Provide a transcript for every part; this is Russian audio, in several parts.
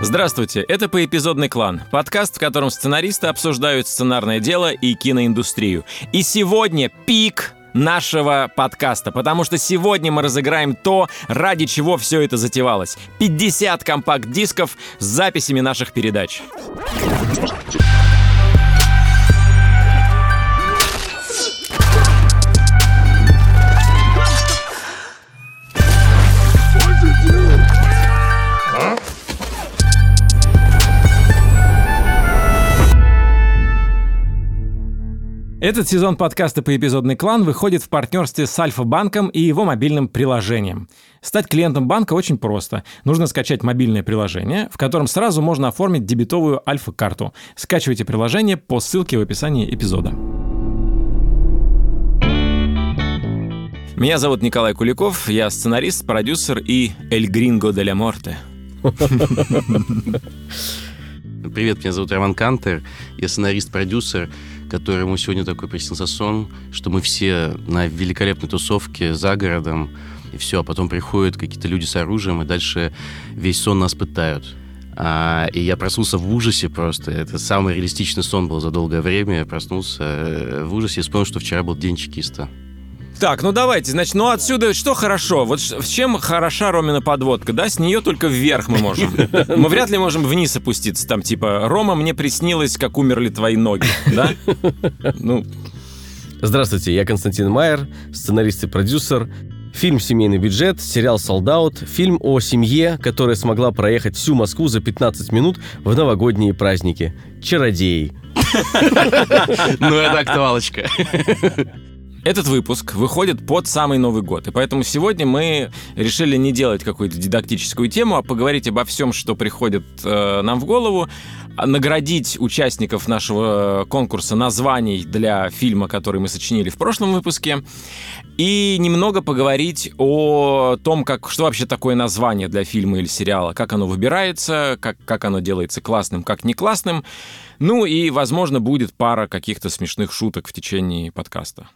Здравствуйте, это «Поэпизодный клан», подкаст, в котором сценаристы обсуждают сценарное дело и киноиндустрию. И сегодня пик нашего подкаста, потому что сегодня мы разыграем то, ради чего все это затевалось. 50 компакт-дисков с записями наших передач. Этот сезон подкаста по эпизодный клан выходит в партнерстве с Альфа-банком и его мобильным приложением. Стать клиентом банка очень просто. Нужно скачать мобильное приложение, в котором сразу можно оформить дебетовую Альфа-карту. Скачивайте приложение по ссылке в описании эпизода. Меня зовут Николай Куликов, я сценарист, продюсер и Эль Гринго де ля Морте. Привет, меня зовут Роман Кантер, я сценарист-продюсер, которому сегодня такой приснился сон, что мы все на великолепной тусовке за городом, и все, а потом приходят какие-то люди с оружием, и дальше весь сон нас пытают. А, и я проснулся в ужасе просто. Это самый реалистичный сон был за долгое время. Я проснулся э, в ужасе и вспомнил, что вчера был день чекиста. Так, ну давайте, значит, ну отсюда что хорошо? Вот в чем хороша Ромина подводка, да? С нее только вверх мы можем. Мы вряд ли можем вниз опуститься, там типа, Рома, мне приснилось, как умерли твои ноги, да? Ну, Здравствуйте, я Константин Майер, сценарист и продюсер. Фильм «Семейный бюджет», сериал «Солдат», фильм о семье, которая смогла проехать всю Москву за 15 минут в новогодние праздники. «Чародеи». Ну, это актуалочка. Этот выпуск выходит под самый Новый год, и поэтому сегодня мы решили не делать какую-то дидактическую тему, а поговорить обо всем, что приходит э, нам в голову, а наградить участников нашего конкурса названий для фильма, который мы сочинили в прошлом выпуске, и немного поговорить о том, как, что вообще такое название для фильма или сериала, как оно выбирается, как, как оно делается классным, как не классным. Ну и, возможно, будет пара каких-то смешных шуток в течение подкаста.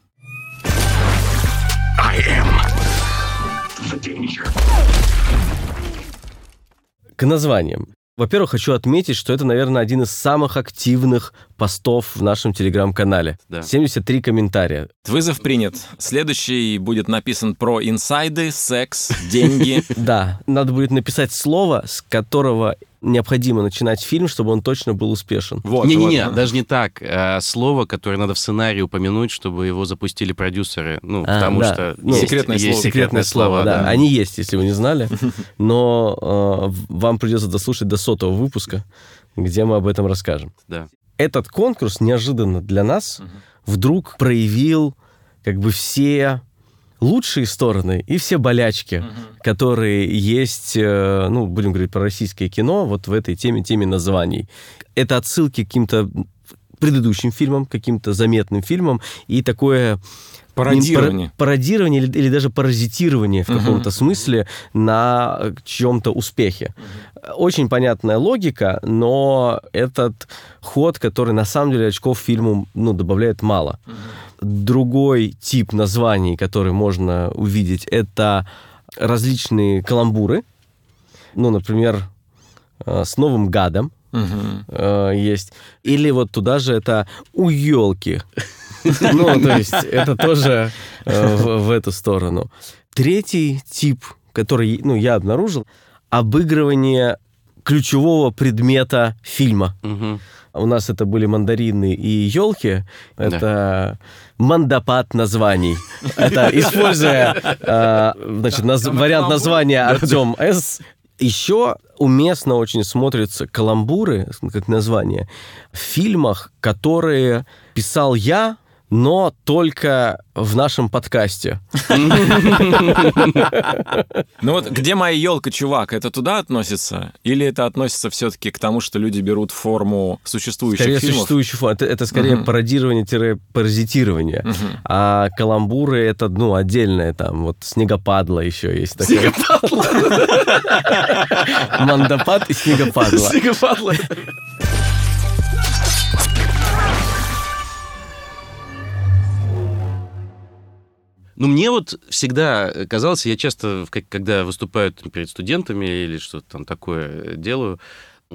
К названиям. Во-первых, хочу отметить, что это, наверное, один из самых активных постов в нашем телеграм-канале. Да. 73 комментария. Вызов принят. Следующий будет написан про инсайды, секс, деньги. Да, надо будет написать слово, с которого необходимо начинать фильм, чтобы он точно был успешен. Вот, Не-не-не, вот. даже не так. А слово, которое надо в сценарии упомянуть, чтобы его запустили продюсеры. Ну, А, потому да. что Ну, есть- секретное есть слово. Секретное слово, да. Они есть, если вы не знали. Но э, вам придется дослушать до сотого выпуска, где мы об этом расскажем. Да. Этот конкурс неожиданно для нас вдруг проявил как бы все лучшие стороны и все болячки, которые есть, э, ну, будем говорить про российское кино, вот в этой теме, теме названий. Это отсылки к каким-то предыдущим фильмам, каким-то заметным фильмам, и такое Пародирование. Пародирование или, или даже паразитирование в каком-то смысле на э, чьем-то успехе. Очень понятная логика, но этот ход, который на самом деле очков фильму ну, добавляет мало. Другой тип названий, который можно увидеть, это различные каламбуры. Ну, например, э, с Новым гадом э, есть. Или вот туда же это у елки. Ну, то есть это тоже э, в, эту сторону. Третий тип, который ну, я обнаружил, обыгрывание ключевого предмета фильма. Мгм. У нас это были мандарины и елки. Это мандапад названий. Это используя э, значит, вариант названия Артем С. Еще уместно очень смотрятся каламбуры, как название, в фильмах, которые писал я, но только в нашем подкасте. Ну вот где моя елка, чувак, это туда относится? Или это относится все-таки к тому, что люди берут форму существующих Скорее фильмов? существующий фон. Это, это скорее пародирование-паразитирование. А каламбуры это, ну, отдельное там. Вот снегопадло еще есть такое. Мандапад и снегопадло. Снегопадло. Ну, мне вот всегда казалось, я часто, когда выступаю перед студентами или что-то там такое делаю,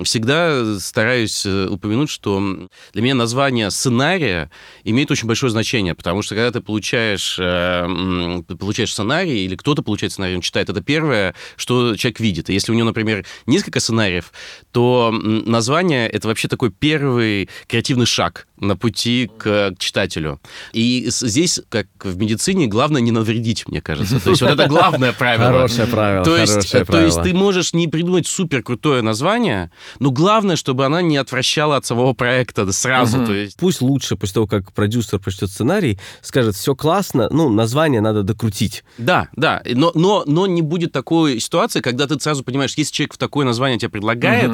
всегда стараюсь э, упомянуть, что для меня название сценария имеет очень большое значение, потому что когда ты получаешь, э, получаешь сценарий, или кто-то получает сценарий, он читает, это первое, что человек видит. И если у него, например, несколько сценариев, то название — это вообще такой первый креативный шаг на пути к читателю. И здесь, как в медицине, главное не навредить, мне кажется. То есть вот это главное правило. Хорошее правило. То есть, то есть ты можешь не придумать супер крутое название, но главное, чтобы она не отвращала от самого проекта сразу. То есть... Пусть лучше, после того, как продюсер прочтет сценарий, скажет, все классно, ну, название надо докрутить. Да, да, но, но, но не будет такой ситуации, когда ты сразу понимаешь, если человек в такое название тебе предлагает,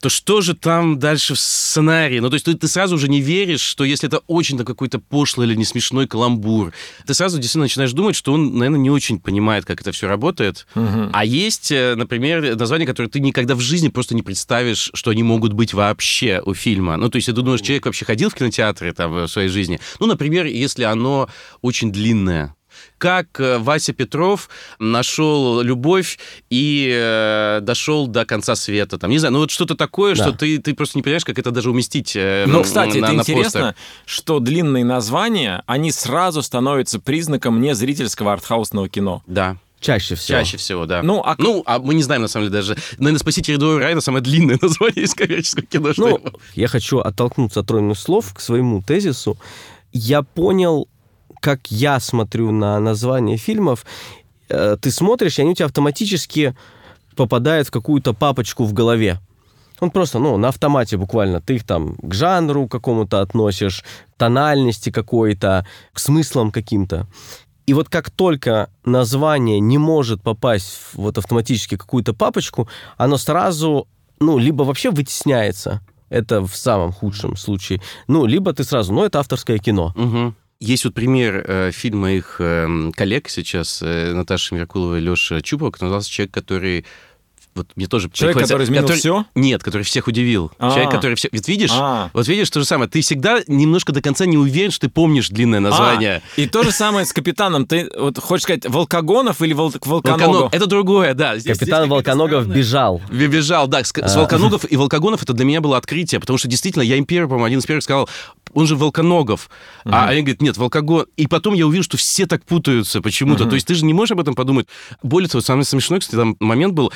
то что же там дальше в сценарии? Ну, то есть ты, ты сразу уже не веришь, что если это очень-то какой-то пошлый или не смешной каламбур, ты сразу действительно начинаешь думать, что он, наверное, не очень понимает, как это все работает. Угу. А есть, э, например, названия, которые ты никогда в жизни просто не представишь, что они могут быть вообще у фильма. Ну, то есть ты думаешь, человек вообще ходил в кинотеатры там в своей жизни. Ну, например, если оно очень длинное как э, Вася Петров нашел любовь и э, дошел до конца света. Там, не знаю, ну вот что-то такое, да. что ты, ты просто не понимаешь, как это даже уместить э, Ну, кстати, на, это на интересно, постер. что длинные названия, они сразу становятся признаком незрительского артхаусного кино. Да. Чаще всего. Чаще всего, да. Ну, а, ну, а мы не знаем, на самом деле, даже. Наверное, «Спаситель рядового Райана» самое длинное название из коммерческого кино. Ну, я хочу оттолкнуться от тройных слов к своему тезису. Я понял как я смотрю на название фильмов, э, ты смотришь, и они у тебя автоматически попадают в какую-то папочку в голове. Он просто, ну, на автомате буквально. Ты их там к жанру какому-то относишь, тональности какой-то, к смыслам каким-то. И вот как только название не может попасть в вот автоматически какую-то папочку, оно сразу, ну, либо вообще вытесняется, это в самом худшем случае, ну, либо ты сразу, ну, это авторское кино. Угу. Есть вот пример э, фильма их э, коллег сейчас, э, Наташа Меркулова и Леша который назывался «Человек, который вот мне тоже Человек, который изменил который, все? Нет, который всех удивил. А-а-а. Человек, который всех... Вот видишь, А-а-а. вот видишь то же самое. Ты всегда немножко до конца не уверен, что ты помнишь длинное название. А, и то же самое с капитаном. Ты вот хочешь сказать Волкогонов или Вол... Волконогов? Волконог. Это другое, да. Здесь, Капитан здесь Волконогов бежал. Бежал, да. С, а. с Волконогов и Волкогонов это для меня было открытие, потому что действительно я им первый, по-моему, один из первых сказал, он же Волконогов. А они говорят, нет, Волкогон. И потом я увидел, что все так путаются почему-то. То есть ты же не можешь об этом подумать. Более того, самый смешной, кстати, там момент был,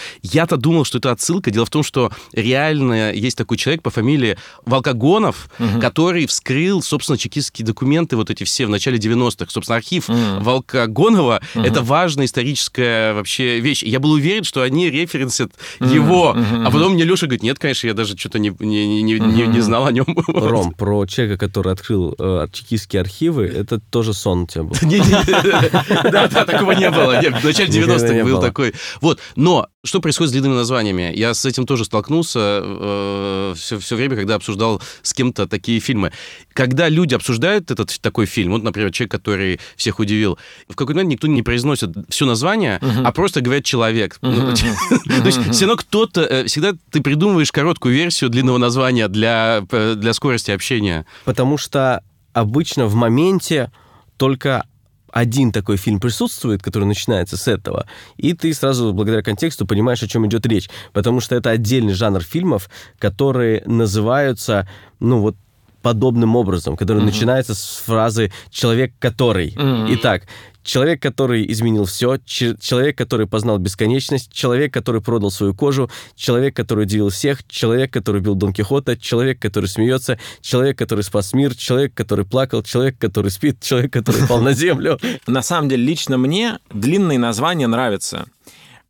я-то думал, что это отсылка. Дело в том, что реально есть такой человек по фамилии Волкогонов, угу. который вскрыл, собственно, чекистские документы, вот эти все в начале 90-х. Собственно, архив угу. Волкогонова угу. это важная историческая вообще вещь. Я был уверен, что они референсят угу. его. Угу. А потом мне Леша говорит, нет, конечно, я даже что-то не, не, не, не, не знал о нем. Ром, про человека, который открыл э, чекистские архивы, это тоже сон у тебя был. Да, да, такого не было. В начале 90-х был такой. Вот, но что происходит с длинными названиями? Я с этим тоже столкнулся э, все, все время, когда обсуждал с кем-то такие фильмы. Когда люди обсуждают этот такой фильм, вот, например, человек, который всех удивил, в какой-то момент никто не произносит все название, uh-huh. а просто говорят человек. Uh-huh. То есть все равно кто-то... Э, всегда ты придумываешь короткую версию длинного названия для, э, для скорости общения. Потому что обычно в моменте только один такой фильм присутствует, который начинается с этого, и ты сразу, благодаря контексту, понимаешь, о чем идет речь. Потому что это отдельный жанр фильмов, которые называются, ну вот, подобным образом, который mm-hmm. начинается с фразы «человек, который». Mm-hmm. Итак, человек, который изменил все, человек, который познал бесконечность, человек, который продал свою кожу, человек, который удивил всех, человек, который бил Дон Кихота, человек, который смеется, человек, который спас мир, человек, который плакал, человек, который спит, человек, который пал на землю. На самом деле, лично мне длинные названия нравятся.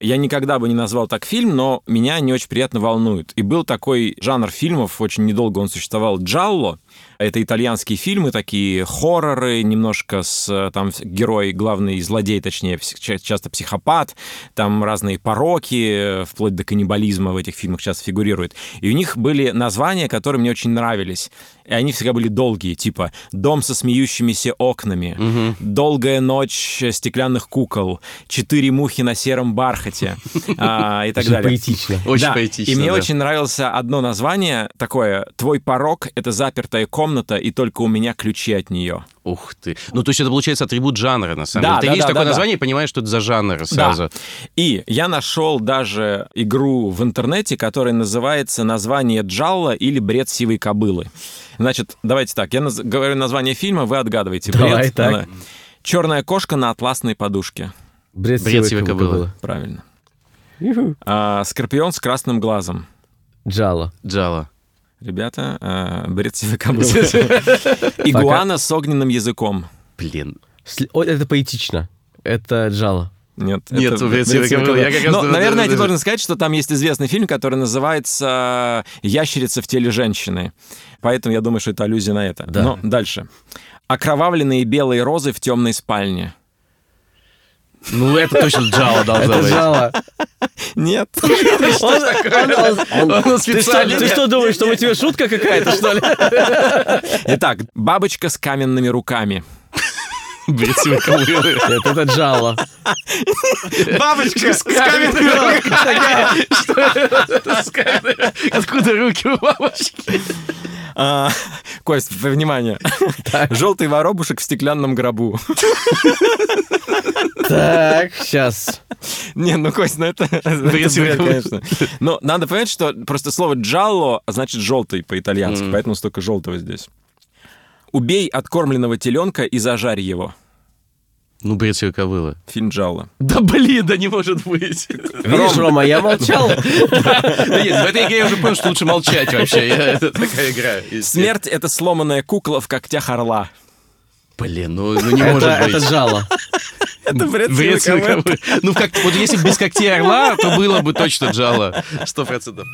Я никогда бы не назвал так фильм, но меня не очень приятно волнует. И был такой жанр фильмов, очень недолго он существовал, джалло, это итальянские фильмы, такие хорроры, немножко с там герой, главный злодей, точнее, часто психопат, там разные пороки, вплоть до каннибализма в этих фильмах часто фигурируют. И у них были названия, которые мне очень нравились. И они всегда были долгие, типа «Дом со смеющимися окнами», угу. «Долгая ночь стеклянных кукол», «Четыре мухи на сером бархате» а, и так очень далее. поэтично. Очень поэтично, И мне очень нравилось одно название такое «Твой порог — это запертая комната, и только у меня ключи от нее. Ух ты. Ну, то есть это получается атрибут жанра, на самом Да, деле. Ты да, видишь да, такое да, название и понимаешь, что это за жанр сразу. И я нашел даже игру в интернете, которая называется «Название Джалла» или «Бред сивой кобылы». Значит, давайте так, я наз- говорю название фильма, вы отгадываете. Давай так. Она- «Черная кошка на атласной подушке». Бред, Бред сивой сивой кобылы. кобылы. Правильно. А, «Скорпион с красным глазом». Джала. Джала. Ребята, а, бред сивой кобылы. Игуана с огненным языком. Блин. Это поэтично. Это Джала. Нет, Нет, это кобылы». Я как раз Но, наверное, я да, тебе да. должен сказать, что там есть известный фильм, который называется «Ящерица в теле женщины». Поэтому я думаю, что это аллюзия на это. Да. Но дальше. Окровавленные белые розы в темной спальне. Ну, это точно Джала должна Это быть. Джала. Нет. Он- Ты что, специально. ты что думаешь, что у тебя шутка какая-то, что ли? Итак, бабочка с каменными руками. Нет, это Джала. Бабочка с каменными руками. Откуда руки у бабочки? А, Кость, внимание. Желтый воробушек в стеклянном гробу. Так, сейчас. Не, ну, Кость, ну это, Бред конечно. Но надо понять, что просто слово «джалло» значит «желтый» по-итальянски, поэтому столько желтого здесь. Убей откормленного теленка и зажарь его. Ну, бред кобылы. Фильм «Джалло». Да блин, да не может быть. Видишь, Рома, я молчал. Да нет, в этой игре я уже понял, что лучше молчать вообще. Я- Это такая игра. Смерть — это сломанная кукла в когтях орла. Блин, ну ну не Это может это быть. Джала. Это бред Бред кобылы. Ну, как, вот если бы без когтей орла, то было бы точно Джала. Сто процентов.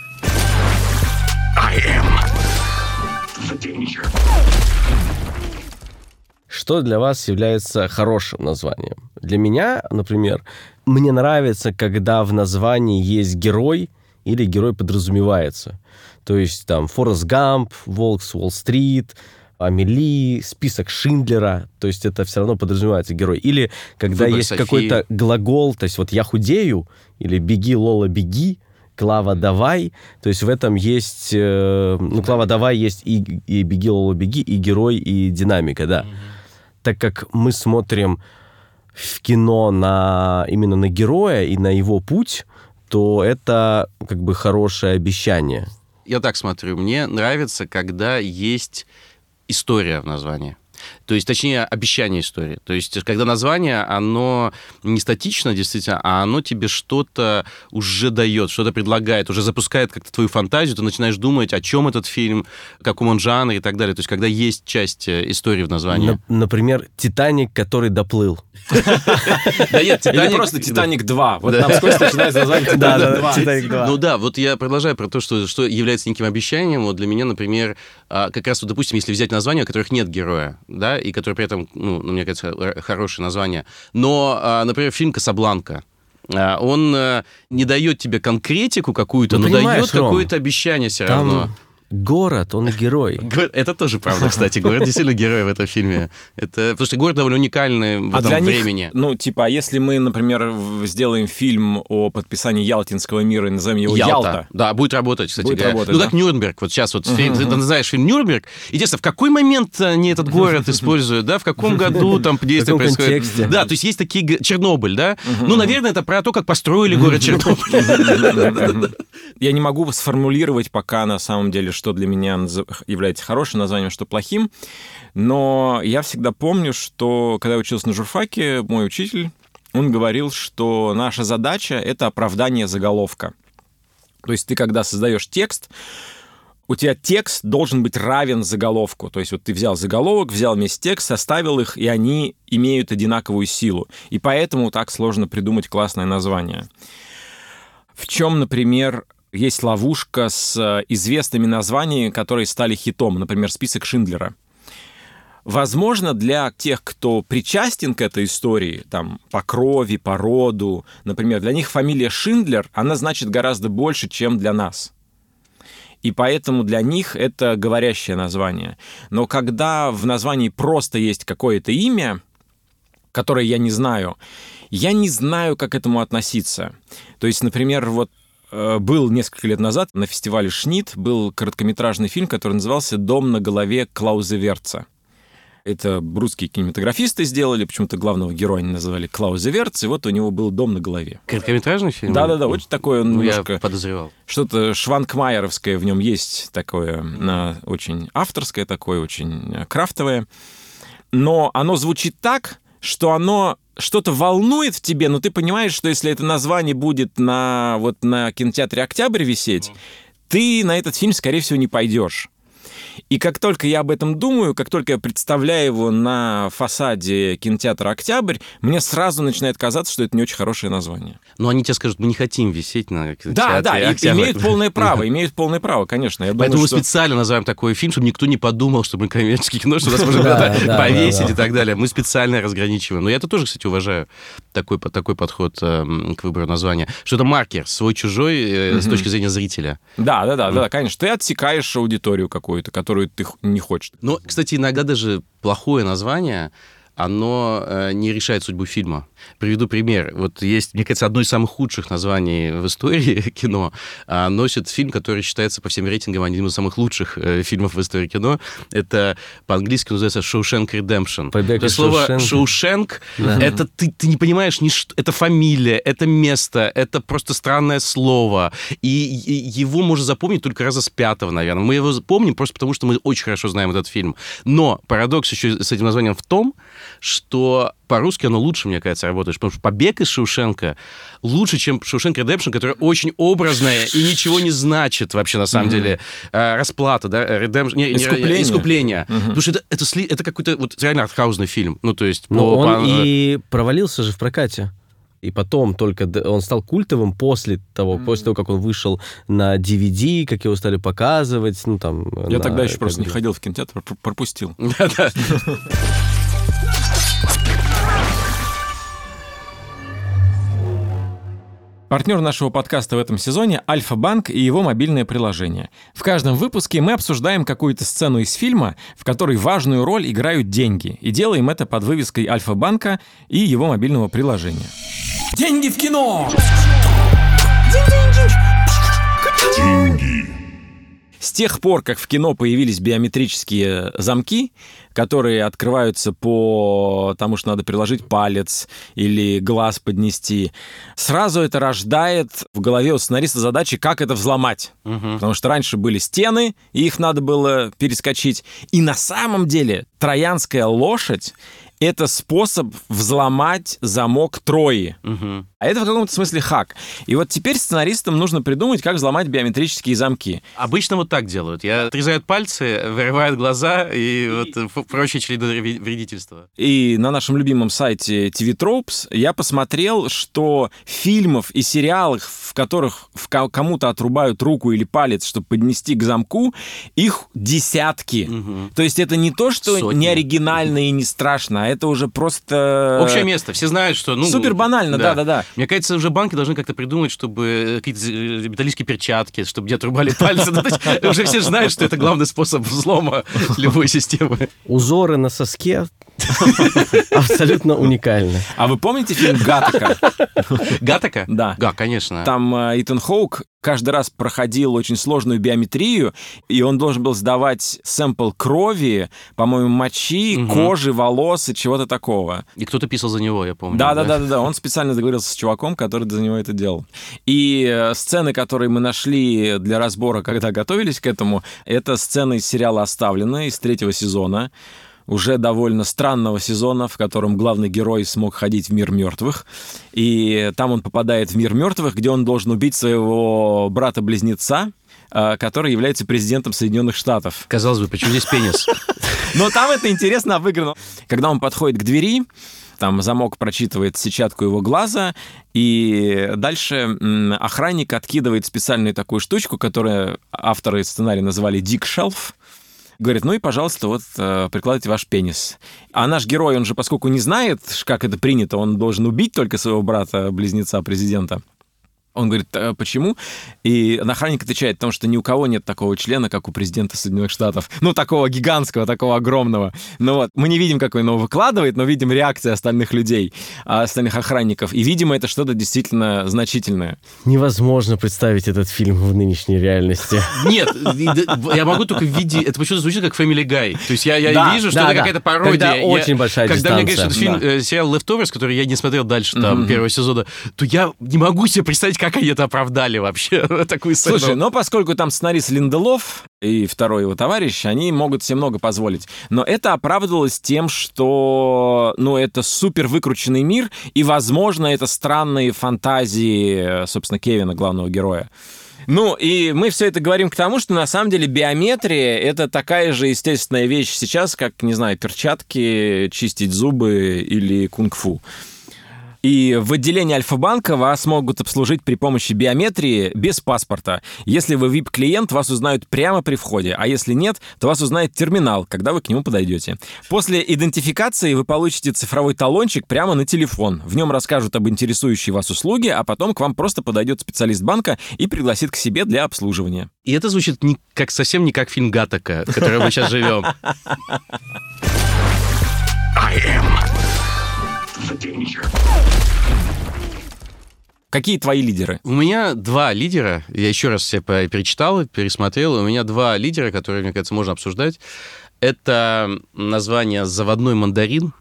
Что для вас является хорошим названием? Для меня, например, мне нравится, когда в названии есть герой или герой подразумевается. То есть там Форест Гамп, Волк с Уолл-стрит, Амели, список Шиндлера, то есть это все равно подразумевается герой. Или когда Выбор есть Софии. какой-то глагол, то есть вот я худею, или беги, Лола, беги, Клава, давай. То есть в этом есть... э, ну, Клава, давай есть и, и беги, Лола, беги, и герой, и динамика, да. Так как мы смотрим в кино на именно на героя и на его путь, то это как бы хорошее обещание. Я так смотрю, мне нравится, когда есть история в названии. То есть, точнее, обещание истории. То есть, когда название, оно не статично, действительно, а оно тебе что-то уже дает, что-то предлагает, уже запускает как-то твою фантазию, ты начинаешь думать, о чем этот фильм, в каком он жанре и так далее. То есть, когда есть часть э, истории в названии. Нап- например, Титаник, который доплыл. Да нет, Или просто «Титаник 2». Вот там с Костей начинается название «Титаник 2». Титаник 2. Ну да, вот я продолжаю про то, что, что является неким обещанием. Вот для меня, например, а, как раз, вот, допустим, если взять названия, у которых нет героя, да, и которые при этом, ну, ну, мне кажется, хорошее название. Но, а, например, фильм «Касабланка», а, он э, не дает тебе конкретику какую-то, Ну, но дает какое-то обещание все равно. Город, он герой. Это тоже правда, кстати. Город действительно герой в этом фильме. Это, потому что город довольно уникальный в А этом для них, времени. ну, типа, а если мы, например, сделаем фильм о подписании Ялтинского мира и назовем его «Ялта», Да, будет работать, кстати Будет говоря. работать, ну, да? как Нюрнберг. Вот сейчас вот фильм, ты называешь фильм Нюрнберг. Интересно, в какой момент они этот город используют, да? В каком году там действие происходит? контексте? Да, то есть есть такие... Чернобыль, да? Ну, наверное, это про то, как построили город Чернобыль. Я не могу сформулировать пока на самом деле, что для меня является хорошим названием, что плохим, но я всегда помню, что когда я учился на журфаке, мой учитель, он говорил, что наша задача — это оправдание заголовка. То есть ты, когда создаешь текст, у тебя текст должен быть равен заголовку. То есть вот ты взял заголовок, взял весь текст, составил их, и они имеют одинаковую силу. И поэтому так сложно придумать классное название. В чем, например, есть ловушка с э, известными названиями, которые стали хитом, например, список Шиндлера. Возможно, для тех, кто причастен к этой истории, там, по крови, по роду, например, для них фамилия Шиндлер, она значит гораздо больше, чем для нас. И поэтому для них это говорящее название. Но когда в названии просто есть какое-то имя, которое я не знаю, я не знаю, как к этому относиться. То есть, например, вот был несколько лет назад на фестивале «Шнит», был короткометражный фильм, который назывался «Дом на голове Клаузе Верца». Это русские кинематографисты сделали, почему-то главного героя они называли Клаузе Верц, и вот у него был дом на голове. Короткометражный фильм? Да-да-да, очень такое ну, немножко... Я подозревал. Что-то шванкмайеровское в нем есть, такое очень авторское такое, очень э, крафтовое. Но оно звучит так, что оно что-то волнует в тебе, но ты понимаешь, что если это название будет на, вот, на кинотеатре «Октябрь» висеть, ты на этот фильм, скорее всего, не пойдешь. И как только я об этом думаю, как только я представляю его на фасаде кинотеатра «Октябрь», мне сразу начинает казаться, что это не очень хорошее название. Но они тебе скажут, мы не хотим висеть на кинотеатре Да, да, и, имеют полное право, имеют полное право, конечно. Я думаю, Поэтому мы что... специально называем такой фильм, чтобы никто не подумал, что мы коммерческое кино, что нас можно куда-то повесить и так далее. Мы специально разграничиваем. Но я это тоже, кстати, уважаю, такой, такой подход э, к выбору названия. Что это маркер, свой-чужой э, с точки зрения зрителя. Да, да, да, да, конечно. Ты отсекаешь аудиторию какую-то, которую ты не хочешь. Но, кстати, иногда даже плохое название оно э, не решает судьбу фильма. Приведу пример. Вот есть, мне кажется, одно из самых худших названий в истории кино а, носит фильм, который считается по всем рейтингам одним из самых лучших э, фильмов в истории кино. Это по-английски называется «Shawshank Redemption». Побег То слово. «Шоушенк» Да. это ты, ты не понимаешь, ни что, это фамилия, это место, это просто странное слово. И его можно запомнить только раза с пятого, наверное. Мы его помним просто потому, что мы очень хорошо знаем этот фильм. Но парадокс еще с этим названием в том, что по-русски оно лучше, мне кажется, работает. Потому что «Побег из Шоушенка» лучше, чем «Шоушенк Редемпшн», которая очень образная и ничего не значит вообще на самом деле. А, Расплата, да, Redemption, не, не, Искупление. искупление. Потому что это, это, сли- это какой-то вот реально артхаузный фильм. Ну, то есть... Но по- он по- и провалился же в прокате. И потом только он стал культовым после того, после того, как он вышел на DVD, как его стали показывать, ну там. Я на- тогда еще просто не бы- ходил в кинотеатр, пр- пропустил. Партнер нашего подкаста в этом сезоне — Альфа-Банк и его мобильное приложение. В каждом выпуске мы обсуждаем какую-то сцену из фильма, в которой важную роль играют деньги, и делаем это под вывеской Альфа-Банка и его мобильного приложения. Деньги в кино! С тех пор, как в кино появились биометрические замки, которые открываются по тому, что надо приложить палец или глаз поднести, сразу это рождает в голове у сценариста задачи, как это взломать. Потому что раньше были стены, и их надо было перескочить. И на самом деле троянская лошадь — это способ взломать замок Трои. Мгм. А это в каком-то смысле хак. И вот теперь сценаристам нужно придумать, как взломать биометрические замки. Обычно вот так делают. Я отрезают пальцы, вырывают глаза и вот э, прочие вреди- вредительства. И на нашем любимом сайте TV Tropes я посмотрел, что фильмов и сериалов, в которых кому-то отрубают руку или палец, чтобы поднести к замку, их десятки. Мгм. То есть это не то, что Сотни. не оригинально и не страшно, а это уже просто... Общее место. Все знают, что... Ну, Супер банально, да-да-да. Мне кажется, уже банки должны как-то придумать, чтобы э, какие-то э, металлические перчатки, чтобы не отрубали пальцы. Ну, Уже все знают, что это главный способ взлома любой системы. Узоры на соске абсолютно уникальны. А вы помните фильм «Гаттака»? Гатака? Да. Да, конечно. Там э, Итан Хоук каждый раз проходил очень сложную биометрию, и он должен был сдавать сэмпл крови, по-моему, мочи, Мгм. кожи, волос и чего-то такого. И кто-то писал за него, я помню. Да, да, да, да, да. Он специально договорился с чуваком, который за него это делал. И э, сцены, которые мы нашли для разбора, когда готовились к этому, это сцены из сериала «Оставленные» из третьего сезона уже довольно странного сезона, в котором главный герой смог ходить в мир мертвых. И там он попадает в мир мертвых, где он должен убить своего брата-близнеца, э, который является президентом Соединенных Штатов. Казалось бы, почему здесь пенис? Но там это интересно обыграно. Когда он подходит к двери, там замок прочитывает сетчатку его глаза, и дальше охранник откидывает специальную такую штучку, которую авторы сценария назвали «Дик Шелф», Говорит, ну и, пожалуйста, вот э, прикладывайте ваш пенис. А наш герой, он же, поскольку не знает, как это принято, он должен убить только своего брата-близнеца президента. Он говорит, «А почему? И охранник отвечает, потому что ни у кого нет такого члена, как у президента Соединенных Штатов. Ну, такого гигантского, такого огромного. Ну вот, мы не видим, как он его выкладывает, но видим реакции остальных людей, а, остальных охранников. И, видимо, это что-то действительно значительное. Невозможно представить этот фильм в нынешней реальности. Нет, я могу только в виде... Это почему-то звучит как Family Guy. То есть я, я да, вижу, что да, это да. какая-то пародия. Когда я, очень большая Когда мне говорят, что это фильм, да. э, сериал Leftovers, который я не смотрел дальше там mm-hmm. первого сезона, то я не могу себе представить, как они это оправдали вообще, такую сцену. Слушай, но поскольку там сценарист Линделов и второй его товарищ, они могут себе много позволить. Но это оправдывалось тем, что, ну, это супер выкрученный мир, и, возможно, это странные фантазии, собственно, Кевина, главного героя. Ну, и мы все это говорим к тому, что на самом деле биометрия — это такая же естественная вещь сейчас, как, не знаю, перчатки, чистить зубы или кунг-фу. И в отделении Альфа-банка вас могут обслужить при помощи биометрии без паспорта. Если вы VIP-клиент, вас узнают прямо при входе, а если нет, то вас узнает терминал, когда вы к нему подойдете. После идентификации вы получите цифровой талончик прямо на телефон. В нем расскажут об интересующей вас услуге, а потом к вам просто подойдет специалист банка и пригласит к себе для обслуживания. И это звучит не как, совсем не как фильм Гатака, в котором мы сейчас живем. I am Какие твои лидеры? У меня два лидера. Я еще раз все перечитал, пересмотрел. У меня два лидера, которые, мне кажется, можно обсуждать. Это название «Заводной мандарин»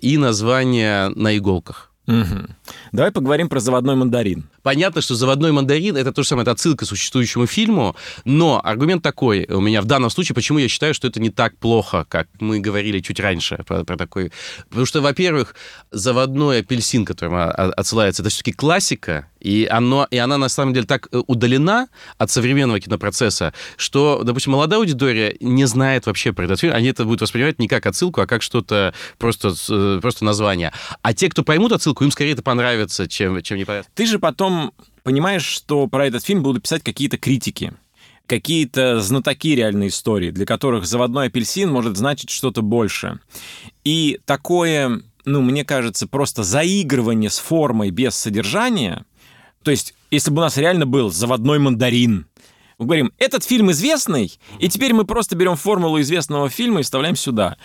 и название «На иголках». Угу. Давай поговорим про заводной мандарин. Понятно, что заводной мандарин это то же самое, это отсылка к существующему фильму, но аргумент такой у меня в данном случае, почему я считаю, что это не так плохо, как мы говорили чуть раньше про, про такой. Потому что, во-первых, заводной апельсин, которым отсылается, это все-таки классика, и, оно, и она на самом деле так э, удалена от современного кинопроцесса, что, допустим, молодая аудитория не знает вообще про этот фильм, они это будут воспринимать не как отсылку, а как что-то просто, э, просто название. А те, кто поймут отсылку, им скорее это понравится, чем, чем не понравится. Ты же потом понимаешь, что про этот фильм будут писать какие-то критики какие-то знатоки реальной истории, для которых заводной апельсин может значить что-то больше. И такое, ну, мне кажется, просто заигрывание с формой без содержания, то есть, если бы у нас реально был заводной мандарин, мы говорим, этот фильм известный, и теперь мы просто берем формулу известного фильма и вставляем сюда.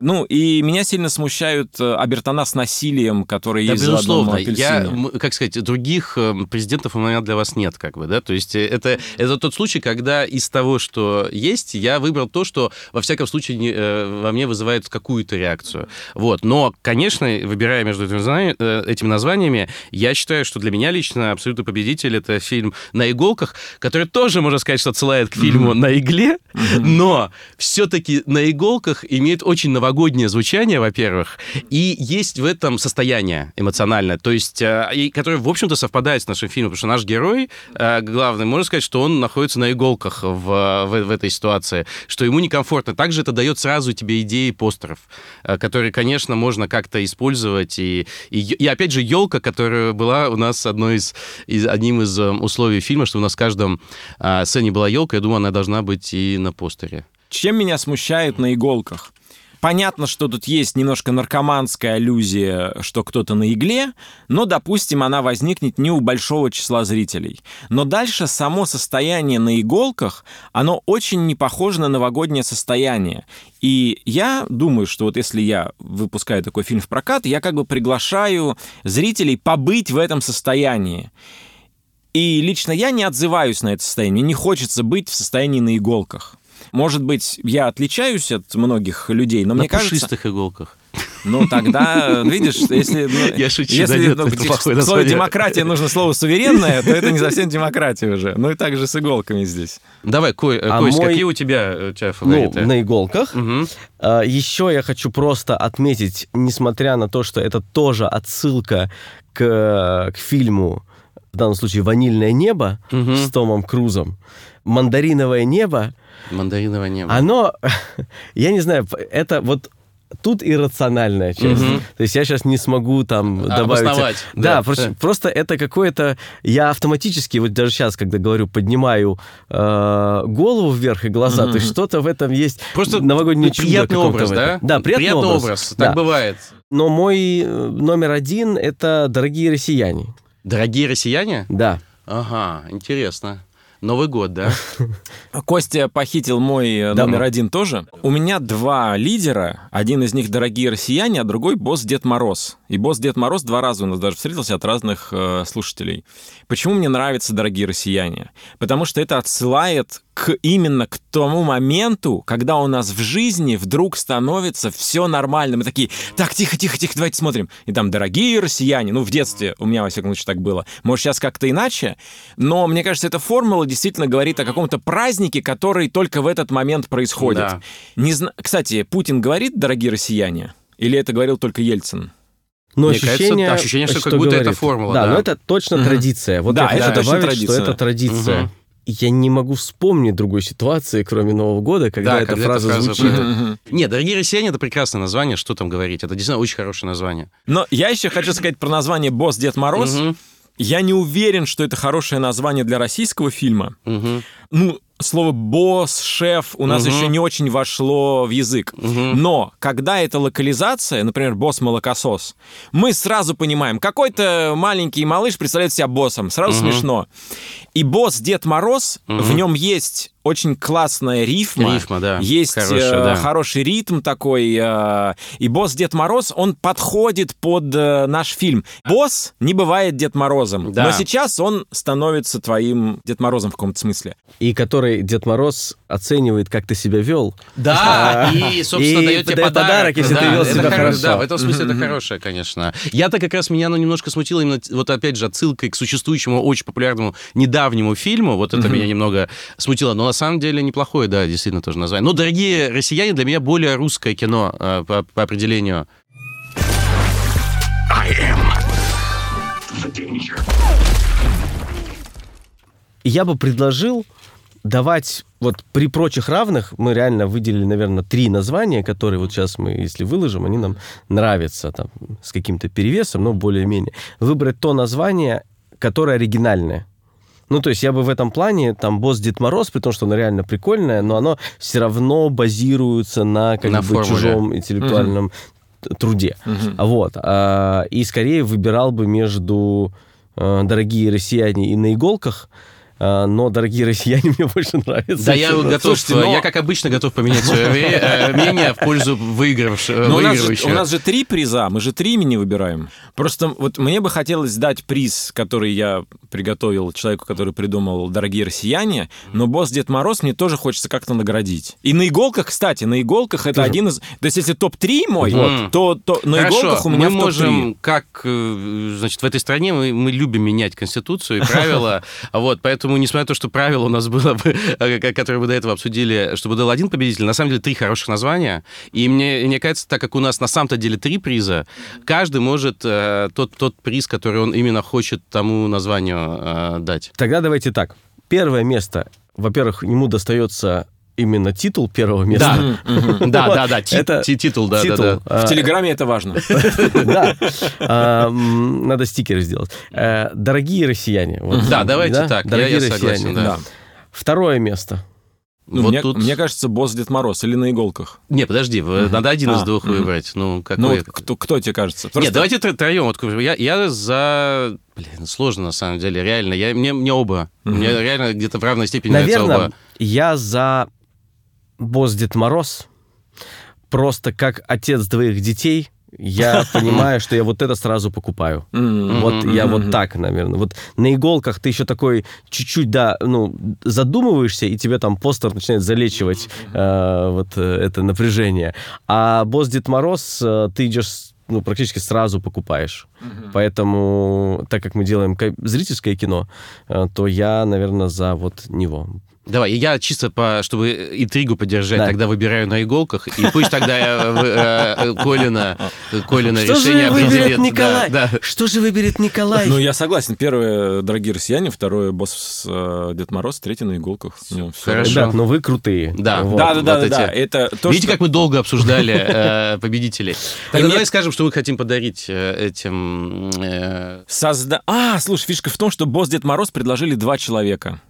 Ну, и меня сильно смущают э, обертона с насилием, которые да, есть безусловно. за Я, как сказать, других э, президентов у меня для вас нет, как бы, да, то есть э, это, это тот случай, когда из того, что есть, я выбрал то, что, во всяком случае, не, во мне вызывает какую-то реакцию. Вот, но, конечно, выбирая между этими названиями, я считаю, что для меня лично абсолютно победитель это фильм «На иголках», который тоже, можно сказать, что отсылает к фильму «На игле», но все-таки «На иголках» имеет очень новогодний новогоднее звучание, во-первых, и есть в этом состояние эмоциональное, то есть, э, и, которое, в общем-то, совпадает с нашим фильмом, потому что наш герой, э, главный, можно сказать, что он находится на иголках в, в, в этой ситуации, что ему некомфортно. Также это дает сразу тебе идеи постеров, э, которые, конечно, можно как-то использовать. И, и, и опять же, елка, которая была у нас одной из, из, одним из условий фильма, что у нас в каждом сцене была елка, я думаю, она должна быть и на постере. Чем меня смущает на иголках? Понятно, что тут есть немножко наркоманская аллюзия, что кто-то на игле, но, допустим, она возникнет не у большого числа зрителей. Но дальше само состояние на иголках, оно очень не похоже на новогоднее состояние. И я думаю, что вот если я выпускаю такой фильм в прокат, я как бы приглашаю зрителей побыть в этом состоянии. И лично я не отзываюсь на это состояние. Не хочется быть в состоянии на иголках. Может быть, я отличаюсь от многих людей, но На мне кажется... На пушистых иголках. Ну, тогда, видишь, если... Ну, я шучу, если да, нет, ну, в слове демократия нужно слово суверенное, то это не совсем демократия уже. Ну и так же с иголками здесь. Давай, Кой, а Кость, мой... какие у тебя, у тебя фавориты? Ну, на иголках. Угу. А, еще я хочу просто отметить, несмотря на то, что это тоже отсылка к, к фильму, в данном случае «Ванильное небо» угу. с Томом Крузом, «Мандариновое небо», Мандариновое небо. Оно, я не знаю, это вот тут иррациональная часть. Угу. То есть я сейчас не смогу там а, добавить... Обосновать. Да, да. Просто, просто это какое-то... Я автоматически, вот даже сейчас, когда говорю, поднимаю э, голову вверх и глаза, угу. то есть что-то в этом есть Просто новогоднее чудо. Приятный образ, да? Да, приятный, приятный образ. образ. Так да. бывает. Но мой э, номер один — это «Дорогие россияне». «Дорогие россияне»? Да. Ага, интересно. Новый год, да? Костя похитил мой э, Да. номер один тоже. У меня два лидера. Один из них дорогие россияне, а другой босс Дед Мороз. И босс Дед Мороз два раза у нас даже встретился от разных э, слушателей. Почему мне нравятся дорогие россияне? Потому что это отсылает к именно к тому моменту, когда у нас в жизни вдруг становится все нормально. Мы такие, так, тихо, тихо, тихо, давайте смотрим. И там, дорогие россияне, ну, в детстве у меня, во всяком случае, так было. Может, сейчас как-то иначе, но мне кажется, эта формула действительно говорит о каком-то празднике, который только в этот момент происходит. Да. Не зна- Кстати, Путин говорит, дорогие россияне? Или это говорил только Ельцин? Но Мне кажется, ощущение, ощущение, что как будто это формула, Да, да. но это точно традиция. Вот Да, я хочу это точно добавить, традиция. что это традиция. Мгм. Я не могу вспомнить другой ситуации, кроме Нового года, когда Да, эта когда эта фраза фраза звучит. Нет, «Дорогие россияне» — это прекрасное название, что там говорить. Это действительно очень хорошее название. Но я еще хочу сказать про название «Босс Дед Мороз». Я не уверен, что это хорошее название для российского фильма. Ну, слово «босс», «шеф» у нас Мгм. еще не очень вошло в язык. мгм. Но когда это локализация, например, босс-молокосос, мы сразу понимаем, какой-то маленький малыш представляет себя боссом, сразу Мгм. смешно. И босс Дед Мороз, Мгм. в нем есть очень классная рифма, Рифма, да. есть Хорошая, э, да. хороший ритм такой, э, и босс Дед Мороз, он подходит под э, наш фильм. Босс не бывает Дед Морозом, Да. но сейчас он становится твоим Дед Морозом в каком-то смысле. И который Дед Мороз оценивает, как ты себя вел. Да, А, и, собственно, и дает тебе подарок. подарок, если да, ты вел это себя хоро- хорошо. Да, в этом смысле это хорошее, конечно. Я-то как раз, меня оно немножко смутило именно, вот опять же, отсылкой к существующему, очень популярному недавнему фильму. Вот это меня немного смутило. Но на самом деле неплохое, да, действительно тоже название. Но «Дорогие россияне» для меня более русское кино э, по, по определению. И я бы предложил давать вот при прочих равных, мы реально выделили, наверное, три названия, которые вот сейчас мы, если выложим, они нам нравятся там с каким-то перевесом, но более-менее. Выбрать то название, которое оригинальное. Ну, то есть я бы в этом плане, там, босс Дед Мороз, при том, что оно реально прикольное, но оно все равно базируется на, как На бы, формуле. чужом интеллектуальном т- труде. А Вот. а, И скорее выбирал бы между э, «Дорогие россияне» и «На иголках», но «Дорогие россияне» мне больше нравятся. Да, я готов, Слушайте, но- я как обычно готов поменять свое э, мнение в пользу выигравшего. Но у нас, же, выигрывающего. у нас же три приза, мы же три имени выбираем. Просто вот мне бы хотелось дать приз, который я приготовил человеку, который придумал «Дорогие россияне», но босс Дед Мороз мне тоже хочется как-то наградить. И на иголках, кстати, на иголках это Тоже. один из... То есть если топ-3 мой, Вот. то, то на Хорошо, иголках у меня мы в топ-3. можем, как, э, значит, в этой стране мы, мы любим менять конституцию и правила, вот, поэтому, несмотря на то, что правило у нас было бы, э, ко- которое мы до этого обсудили, чтобы был один победитель, на самом деле три хороших названия, и мне, мне кажется, так как у нас на самом-то деле три приза, каждый может э, тот, тот приз, который он именно хочет тому названию э, дать. Тогда давайте так. Первое место, во-первых, ему достается именно титул первого места. Да, да, да, Это ти- титул, да, да. А, В Телеграме это важно. Да. А, Надо стикеры сделать. Э, Дорогие россияне. Да, давайте так, я- Дорогие согласен, россияне. Второе место. Ну, Вот мне, тут- мне кажется, босс Дед Мороз или на иголках. Не, подожди, в- надо один из А, двух мгм. выбрать. Ну, какой? Ну, вот кто, кто тебе кажется? Нет, Просто- давайте тро- троем. Вот, я, я за... Блин, сложно на самом деле, реально. Я, мне, мне оба. Мгм. Мне реально где-то в равной степени нравятся Наверное, оба. я за босс Дед Мороз. Просто как отец двоих детей, я понимаю, что я вот это сразу покупаю. Вот я вот так, наверное. Вот на иголках ты еще такой чуть-чуть, да, ну, задумываешься, и тебе там постер начинает залечивать э, вот э, это напряжение. А босс Дед Мороз, э, ты идешь ну, практически сразу покупаешь. Поэтому, так как мы делаем зрительское кино, то я, наверное, за вот него. Давай, я чисто, по, чтобы интригу поддержать, Да. тогда выбираю на иголках, и пусть тогда я, э, э, Колина, Колина Что же решение выберет определит. Николай? Да, да. Что же выберет Николай? Ну, я согласен. Первое, дорогие россияне, второе, босс э, Дед Мороз, третье на иголках. Ну. Хорошо. Ребят, ну вы крутые. Да. Вот. Да, да, да, вот да, да. эти. Это то, Видите, что- как мы долго обсуждали э, победителей. Тогда мне- давай скажем, что мы хотим подарить этим... э, Созда... А, слушай, фишка в том, что босс Дед Мороз предложили два человека.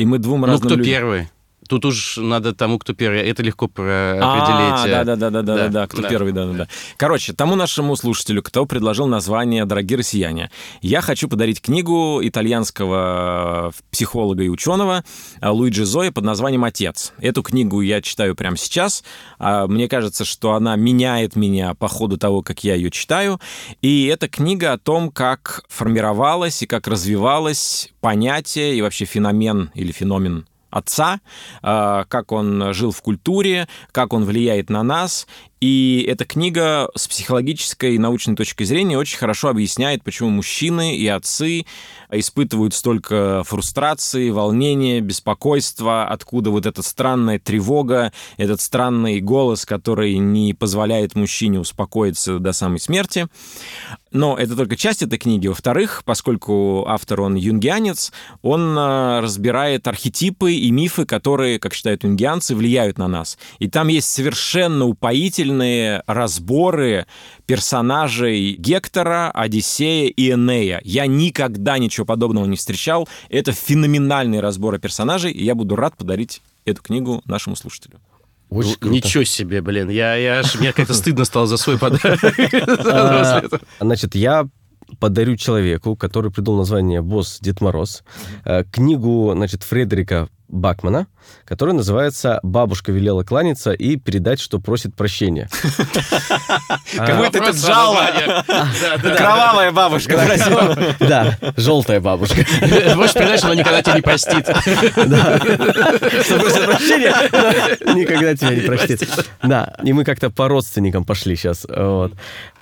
И мы двум ну, разным кто людям- первый? Тут уж надо тому, кто первый. Это легко А, определить. да, да, да, да, да, Да, да, кто да. первый, да, да, да. Короче, тому нашему слушателю, кто предложил название «Дорогие россияне», я хочу подарить книгу итальянского психолога и ученого Луиджи Зои под названием «Отец». Эту книгу я читаю прямо сейчас. А, Мне кажется, что она меняет меня по ходу того, как я ее читаю. И это книга о том, как формировалось и как развивалось понятие и вообще феномен или феномен отца, э, как он жил в культуре, как он влияет на нас. И эта книга с психологической и научной точки зрения очень хорошо объясняет, почему мужчины и отцы испытывают столько фрустрации, волнения, беспокойства, откуда вот эта странная тревога, этот странный голос, который не позволяет мужчине успокоиться до самой смерти. Но это только часть этой книги. Во-вторых, поскольку автор, он юнгианец, он э, разбирает архетипы и мифы, которые, как считают юнгианцы, влияют на нас. И там есть совершенно упоительные разборы персонажей Гектора, Одиссея и Энея. Я никогда ничего подобного не встречал. Это феноменальные разборы персонажей, и я буду рад подарить эту книгу нашему слушателю. Очень Ну, круто. Ничего себе, блин. Я, я аж, мне как-то стыдно стало за свой подарок. А, Значит, я подарю человеку, который придумал название «Босс Дед Мороз», э, книгу, значит, Фредерика Бакмана, которая называется «Бабушка велела кланяться и передать, что просит прощения». Как будто это. Да, да. Кровавая бабушка. Да, желтая бабушка. Можешь передать, что она никогда тебя не простит. Что просит прощения, никогда тебя не простит. Да, и мы как-то по родственникам пошли сейчас. Вот.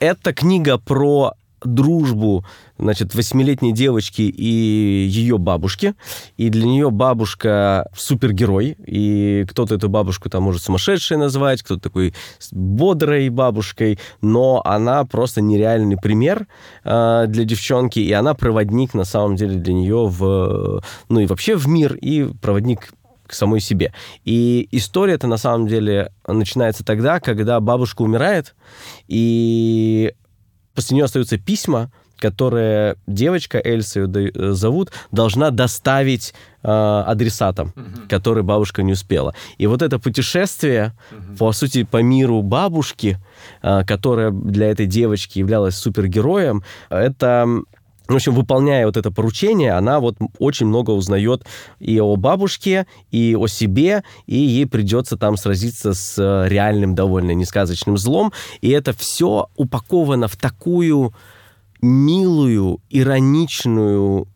Это книга про дружбу, значит, восьмилетней девочки и ее бабушки. И для нее бабушка супергерой. И кто-то эту бабушку там может сумасшедшей назвать, кто-то такой бодрой бабушкой. Но она просто нереальный пример э, для девчонки. И она проводник, на самом деле, для нее в... Ну и вообще в мир, и проводник к самой себе. И история-то на самом деле начинается тогда, когда бабушка умирает, и после нее остаются письма, которые девочка, Эльса ее да- зовут, должна доставить э, адресатам, которые бабушка не успела. И вот это путешествие, по сути, по миру бабушки, э, которая для этой девочки являлась супергероем, это в общем, выполняя вот это поручение, она вот очень много узнает и о бабушке, и о себе, и ей придется там сразиться с э, реальным довольно несказочным злом. И это все упаковано в такую милую, ироничную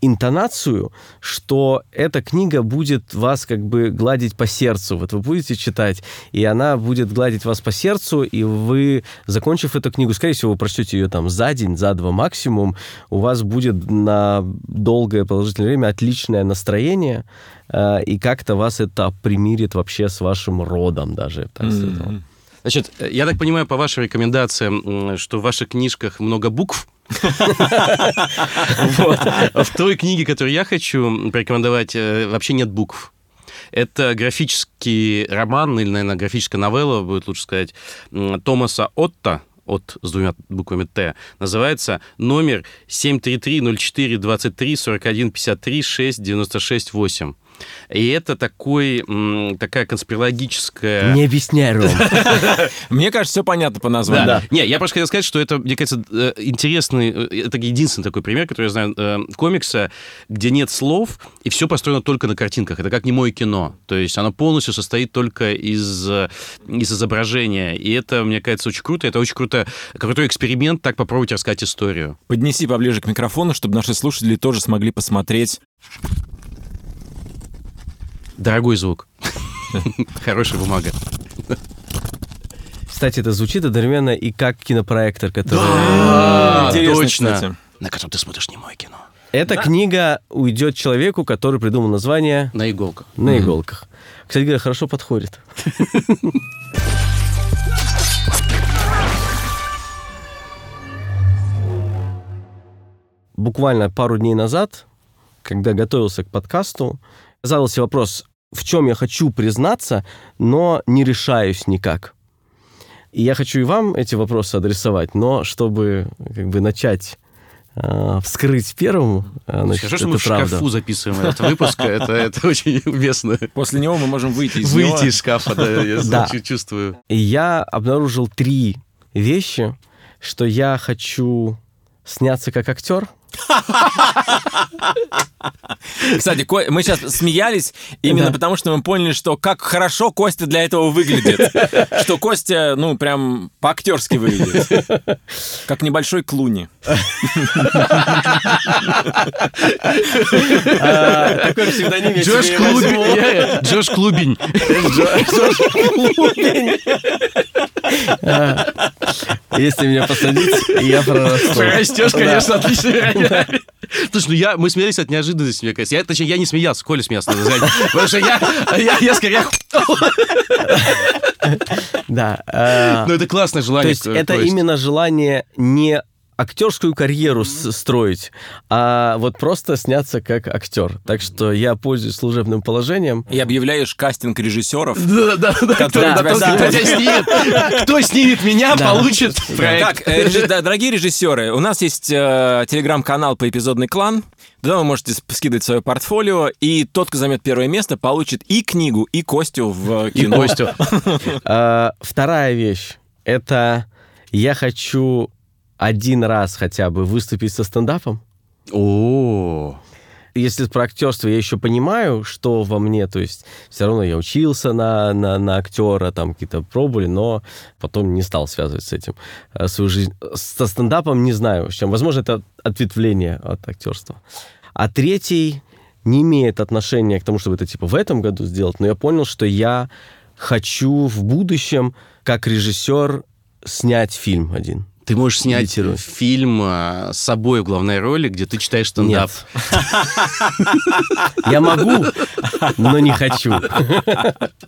интонацию, что эта книга будет вас как бы гладить по сердцу. Вот вы будете читать, и она будет гладить вас по сердцу, и вы, закончив эту книгу, скорее всего, вы прочтете ее там за день, за два максимум, у вас будет на долгое продолжительное время отличное настроение, э, и как-то вас это примирит вообще с вашим родом даже. так. Мгм. Значит, я так понимаю, по вашим рекомендациям, что в ваших книжках много букв. В той книге, которую я хочу порекомендовать, э, вообще нет букв. Это графический роман, или, наверное, графическая новелла, будет лучше сказать, Томаса Отто, от с двумя буквами Т, называется номер 733-04-23-41-53-6-96-8. И это такой, такая конспирологическая... Не объясняй, Ром. Мне кажется, все понятно по названию. Не, я просто хотел сказать, что это, мне кажется, э, интересный, э, это единственный такой пример, который я знаю, э, комикса, где нет слов, и все построено только на картинках. Это как немое кино. То есть оно полностью состоит только из, из изображения. И это, мне кажется, очень круто. Это очень круто. Крутой эксперимент так попробовать рассказать историю. Поднеси поближе к микрофону, чтобы наши слушатели тоже смогли посмотреть. Дорогой звук. Хорошая бумага. Кстати, это звучит одновременно и как кинопроектор, который... Да, точно. кстати. На котором ты смотришь немое кино. Эта книга уйдет человеку, который придумал название На иголках. «На иголках». Кстати говоря, хорошо подходит. Буквально пару дней назад, когда готовился к подкасту, задал себе вопрос, в чем я хочу признаться, но не решаюсь никак. И я хочу и вам эти вопросы адресовать, но чтобы как бы начать э, вскрыть первому. э, Значит, Хорошо, что мы в правда. шкафу записываем этот выпуск. Это, это очень уместно. После него мы можем выйти из Выйти него. из шкафа, да, я Да. чу- чувствую. И я обнаружил три вещи, что я хочу сняться как актер. Кстати, мы сейчас смеялись именно Да. потому, что мы поняли, что как хорошо Костя для этого выглядит. Что Костя, ну, прям по-актерски выглядит. Как небольшой Клуни. Такой псевдоним я Джош себе возьму. Клубень. Джош Клубень. Если меня посадить, я прорасту. Прорастешь, Да. конечно, отлично. Вероятно. Слушай, ну я, мы смеялись от неожиданности, мне кажется. Я, точнее, я не смеялся, Коля смеялся, надо сказать. Потому что я, я, я скорее... Да. э, Ну, это классное То желание. есть это именно желание не актерскую карьеру строить, а вот просто сняться как актер. Так что я пользуюсь служебным положением. И объявляешь кастинг режиссеров. Да, да, да. Которые тебя снимет? Кто снимет меня, Да. получит проект. Так, э, да, дорогие режиссеры, у нас есть э, телеграм-канал по эпизодный клан. Туда вы можете скидывать свое портфолио, и тот, кто займет первое место, получит и книгу, и Костю в э, И кино. Костю. А, Вторая вещь — это я хочу один раз хотя бы выступить со стендапом. О, Если про актерство я еще понимаю, что во мне, то есть все равно я учился на, на, на актера, там какие-то пробовали, но потом не стал связывать с этим э, свою жизнь. Со стендапом не знаю, с чем. Возможно, это ответвление от актерства. А третий не имеет отношения к тому, чтобы это типа в этом году сделать, но я понял, что я хочу в будущем как режиссер снять фильм один. Ты можешь снять Имитирую. фильм а, с собой в главной роли, где ты читаешь стендап. Я могу, но не хочу.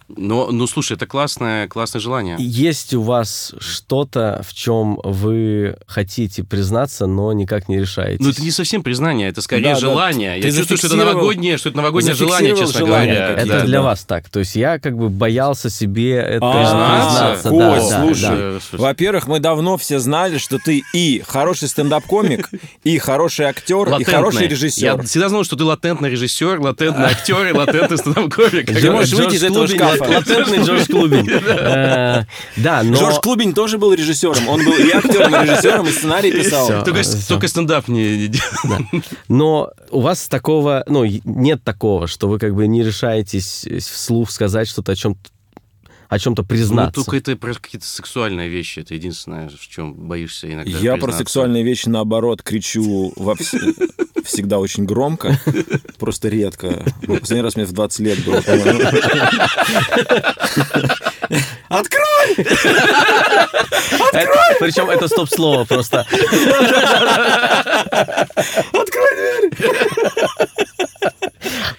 Но, ну, слушай, это классное, классное желание. Есть у вас что-то, в чем вы хотите признаться, но никак не решаете? Ну, это не совсем признание, это скорее Да, да. желание. Ты Я чувствую, что это новогоднее, что это новогоднее желание, честно желание, говоря. Это Да, для да. вас так. То есть я как бы боялся себе это А, признаться. Да, слушай. Во-первых, мы давно все знали, что ты и хороший стендап-комик, и хороший актер, и Латентное. хороший Я режиссер. всегда знал, что ты латентный режиссер, латентный актер и латентный стендап-комик. Ты Джордж можешь выйти из этого шкафа. лат- Латентный Джордж Клубень. Э, Да, но... Жорж Клубень тоже был режиссером. Он был и актером, и режиссером, и сценарий писал. Только, стендап не, делал. Но у вас такого, ну, и- нет такого, что вы как бы не решаетесь вслух сказать что-то о чем о чем-то Ну, признаться. только это про какие-то сексуальные вещи. Это единственное, в чем боишься иногда Я про признаться. сексуальные вещи, наоборот, кричу во вс- всегда очень громко, просто редко. Ну, Последний раз мне в 20 лет было. По-моему. Открой! Причем это стоп-слово просто. Открой дверь!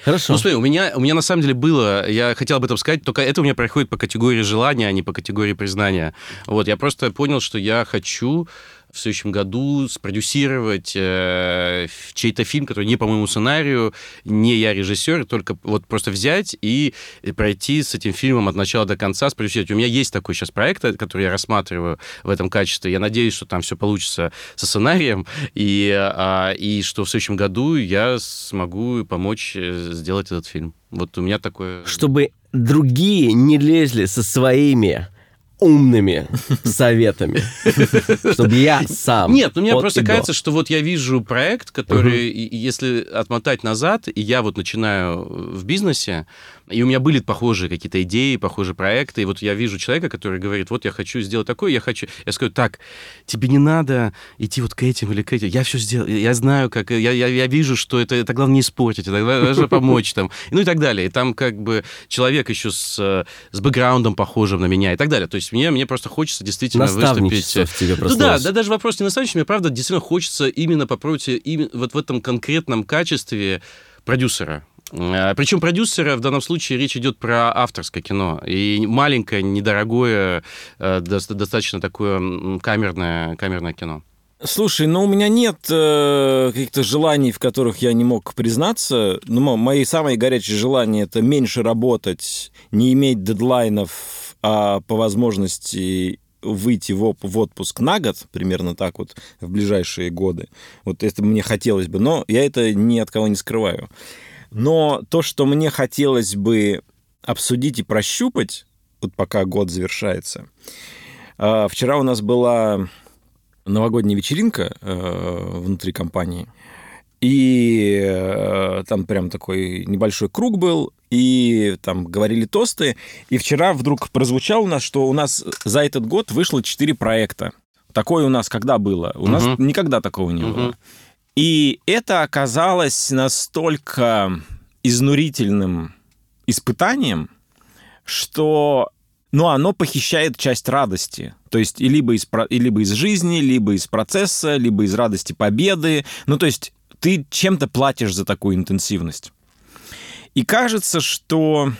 Хорошо. Ну, смотри, у меня, у меня на самом деле было, я хотел об этом сказать, только это у меня проходит по категории желания, а не по категории признания. Вот, я просто понял, что я хочу в следующем году спродюсировать э, чей-то фильм, который не по моему сценарию, не я режиссер, только вот просто взять и пройти с этим фильмом от начала до конца, спродюсировать. У меня есть такой сейчас проект, э, который я рассматриваю в этом качестве. Я надеюсь, что там все получится со сценарием, и, а, и что в следующем году я смогу помочь э, сделать этот фильм. Вот у меня такое... Чтобы другие не лезли со своими умными советами. Чтобы я сам. Нет, ну мне просто кажется, что вот я вижу проект, который, если отмотать назад, и я вот начинаю в бизнесе, и у меня были похожие какие-то идеи, похожие проекты, и вот я вижу человека, который говорит, вот я хочу сделать такое, я хочу... Я скажу, так, тебе не надо идти вот к этим или к этим, я все сделаю, я знаю, как... Я, я, я вижу, что это, это главное не испортить, это важно помочь там, ну и так далее. И там как бы человек еще с, э, с бэкграундом похожим на меня и так далее. То есть мне, мне просто хочется действительно Наставничество выступить... в тебе Ну да, да, даже вопрос не наставничества, мне правда действительно хочется именно попробовать именно вот в этом конкретном качестве продюсера. А, Причем продюсера в данном случае речь идет про авторское кино. И маленькое, недорогое, э, доста- достаточно такое камерное, камерное кино. Слушай, ну у меня нет э, каких-то желаний, в которых я не мог признаться. Ну, мо- мои самые горячие желания это меньше работать, не иметь дедлайнов, а по возможности выйти в, в отпуск на год, примерно так вот, в ближайшие годы. Вот это мне хотелось бы, но я это ни от кого не скрываю. Но то, что мне хотелось бы обсудить и прощупать, вот пока год завершается. А, вчера у нас была новогодняя вечеринка э, внутри компании. И э, там прям такой небольшой круг был, и там говорили тосты. И вчера вдруг прозвучало у нас, что у нас за этот год вышло четыре проекта. Такое у нас когда было? У uh нас никогда такого не uh было. И это оказалось настолько изнурительным испытанием, что ну, оно похищает часть радости. То есть либо из, либо из жизни, либо из процесса, либо из радости победы. Ну, то есть ты чем-то платишь за такую интенсивность. И кажется, что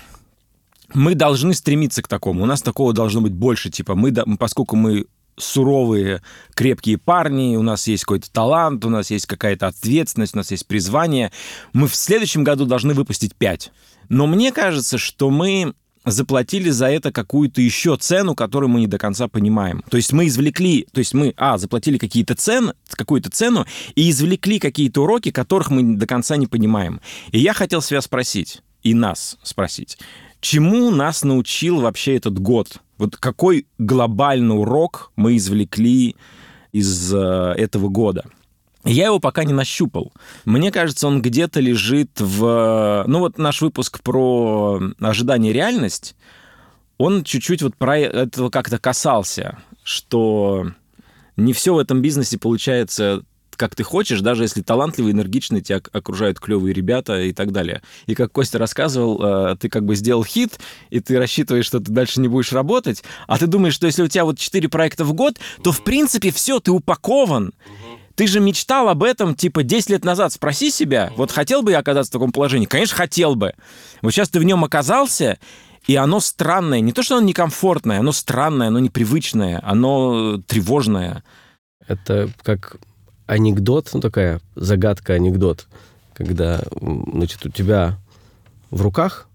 мы должны стремиться к такому. У нас такого должно быть больше. Типа мы, поскольку мы суровые, крепкие парни, у нас есть какой-то талант, у нас есть какая-то ответственность, у нас есть призвание, мы в следующем году должны выпустить 5. Но мне кажется, что мы заплатили за это какую-то еще цену, которую мы не до конца понимаем. То есть мы извлекли, то есть мы, а, заплатили какие-то цены, какую-то цену и извлекли какие-то уроки, которых мы до конца не понимаем. И я хотел себя спросить, и нас спросить, чему нас научил вообще этот год? Вот какой глобальный урок мы извлекли из э, этого года? Я его пока не нащупал. Мне кажется, он где-то лежит в... Ну вот наш выпуск про ожидание реальность, он чуть-чуть вот про этого как-то касался, что не все в этом бизнесе получается как ты хочешь, даже если талантливый, энергичный, тебя окружают клевые ребята и так далее. И как Костя рассказывал, э, ты как бы сделал хит, и ты рассчитываешь, что ты дальше не будешь работать, а ты думаешь, что если у тебя вот 4 проекта в год, то в принципе все, ты упакован. Ты же мечтал об этом, типа, 10 лет назад. Спроси себя, вот хотел бы я оказаться в таком положении? Конечно, хотел бы. Вот сейчас ты в нем оказался, и оно странное. Не то, что оно некомфортное, оно странное, оно непривычное, оно тревожное. Это как анекдот, ну такая загадка-анекдот, когда, значит, у тебя в руках,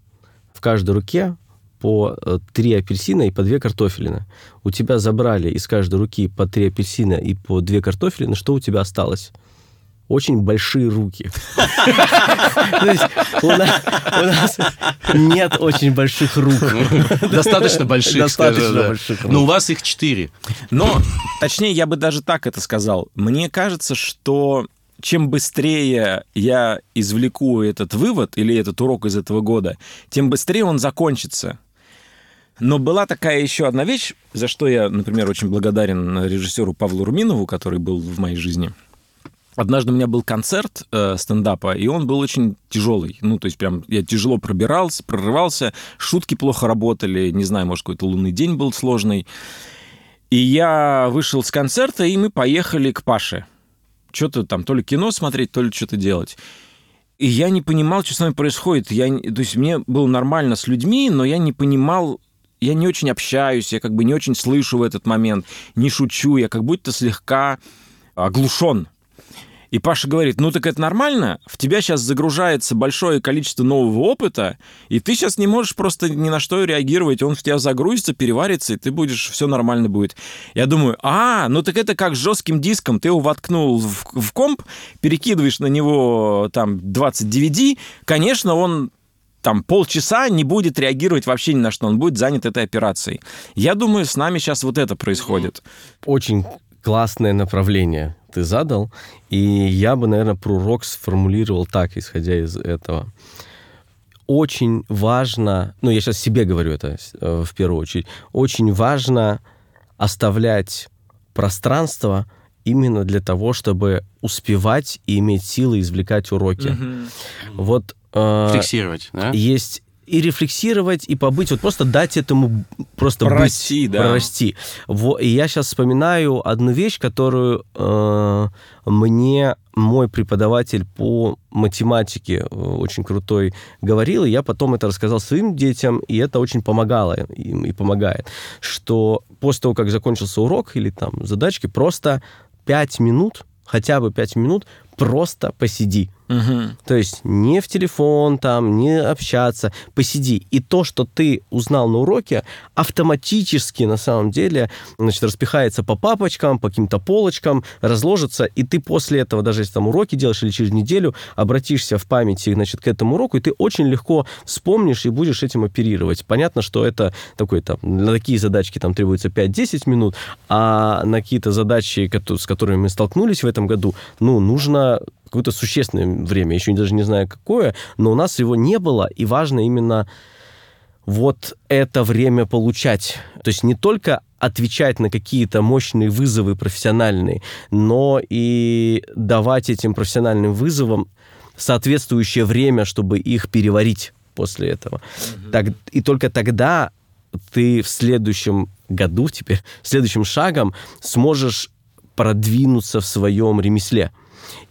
в каждой руке по э, три апельсина и по две картофелины. У тебя забрали из каждой руки по три апельсина и по две картофелины. Что у тебя осталось? Очень большие руки. То есть у нас нет очень больших рук. Достаточно больших. Достаточно больших. Но у вас их четыре. Но, точнее, я бы даже так это сказал. Мне кажется, что чем быстрее я извлеку этот вывод или этот урок из этого года, тем быстрее он закончится. Но была такая еще одна вещь, за что я, например, очень благодарен режиссеру Павлу Руминову, который был в моей жизни. Однажды у меня был концерт э, стендапа, и он был очень тяжелый. Ну, то есть прям я тяжело пробирался, прорывался, шутки плохо работали, не знаю, может, какой-то лунный день был сложный. И я вышел с концерта, и мы поехали к Паше. Что-то там, то ли кино смотреть, то ли что-то делать. И я не понимал, что с нами происходит. Я, то есть мне было нормально с людьми, но я не понимал, я не очень общаюсь, я как бы не очень слышу в этот момент, не шучу, я как будто слегка оглушен. И Паша говорит, ну так это нормально, в тебя сейчас загружается большое количество нового опыта, и ты сейчас не можешь просто ни на что реагировать, он в тебя загрузится, переварится, и ты будешь, все нормально будет. Я думаю, а, ну так это как с жестким диском, ты его воткнул в, в комп, перекидываешь на него там 20 DVD, конечно, он там полчаса не будет реагировать вообще ни на что, он будет занят этой операцией. Я думаю, с нами сейчас вот это происходит. Очень классное направление ты задал, и я бы, наверное, про урок сформулировал так, исходя из этого. Очень важно, ну, я сейчас себе говорю это э, в первую очередь, очень важно оставлять пространство именно для того, чтобы успевать и иметь силы извлекать уроки. Mm-hmm. Вот Э, Фиксировать, да? Есть и рефлексировать, и побыть, вот просто дать этому просто прорасти, быть, да. прорасти. Во, и я сейчас вспоминаю одну вещь, которую э, мне мой преподаватель по математике э, очень крутой говорил, и я потом это рассказал своим детям, и это очень помогало им и помогает, что после того, как закончился урок или там задачки, просто пять минут, хотя бы пять минут, просто посиди. Мгм. То есть не в телефон там, не общаться, посиди. И то, что ты узнал на уроке, автоматически на самом деле значит, распихается по папочкам, по каким-то полочкам, разложится, и ты после этого, даже если там уроки делаешь или через неделю, обратишься в памяти значит, к этому уроку, и ты очень легко вспомнишь и будешь этим оперировать. Понятно, что это такой там, на такие задачки там требуется 5-10 минут, а на какие-то задачи, с которыми мы столкнулись в этом году, ну, нужно какое-то существенное время, еще даже не знаю какое, но у нас его не было, и важно именно вот это время получать. То есть не только отвечать на какие-то мощные вызовы профессиональные, но и давать этим профессиональным вызовам соответствующее время, чтобы их переварить после этого. Так, и только тогда ты в следующем году теперь, следующим шагом сможешь продвинуться в своем ремесле.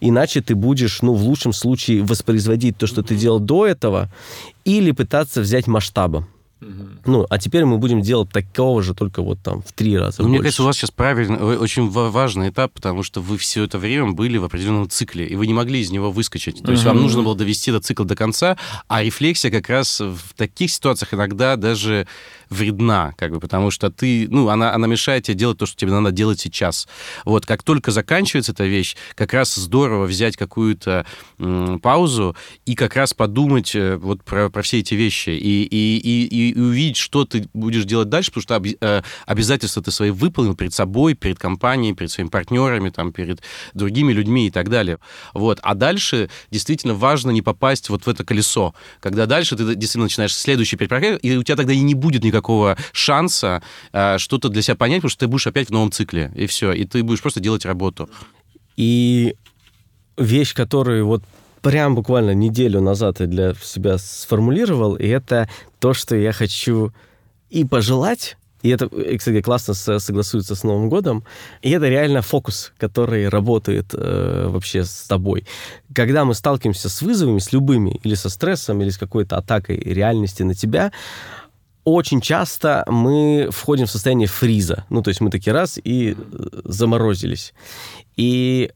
Иначе ты будешь, ну, в лучшем случае, воспроизводить то, что ты делал до этого, или пытаться взять масштабом. Ну, а теперь мы будем делать такого же, только вот там в три раза Ну, мне больше. кажется, у вас сейчас правильно, о- очень ва- важный этап, потому что вы все это время были в определенном цикле, и вы не могли из него выскочить. То есть вам нужно было довести этот цикл до конца, а рефлексия как раз в таких ситуациях иногда даже вредна, как бы, потому что ты, ну, она, она мешает тебе делать то, что тебе надо делать сейчас. Вот, как только заканчивается эта вещь, как раз здорово взять какую-то паузу и как раз подумать э, вот про, про все эти вещи и, и, и, и- увидеть, что ты будешь делать дальше, потому что оби- э, обязательства ты свои выполнил перед собой, перед компанией, перед своими партнерами, там, перед другими людьми и так далее. Вот. А дальше действительно важно не попасть вот в это колесо, когда дальше ты действительно начинаешь следующий перепроект, и у тебя тогда и не будет никакого шанса э, что-то для себя понять, потому что ты будешь опять в новом цикле, и все, и ты будешь просто делать работу. И вещь, которую вот прям буквально неделю назад я для себя сформулировал, и это то, что я хочу и пожелать, и это, и, кстати, классно со- согласуется с Новым годом, и это реально фокус, который работает э, вообще с тобой. Когда мы сталкиваемся с вызовами, с любыми, или со стрессом, или с какой-то атакой реальности на тебя, очень часто мы входим в состояние фриза. Ну, то есть мы такие раз и э, заморозились. И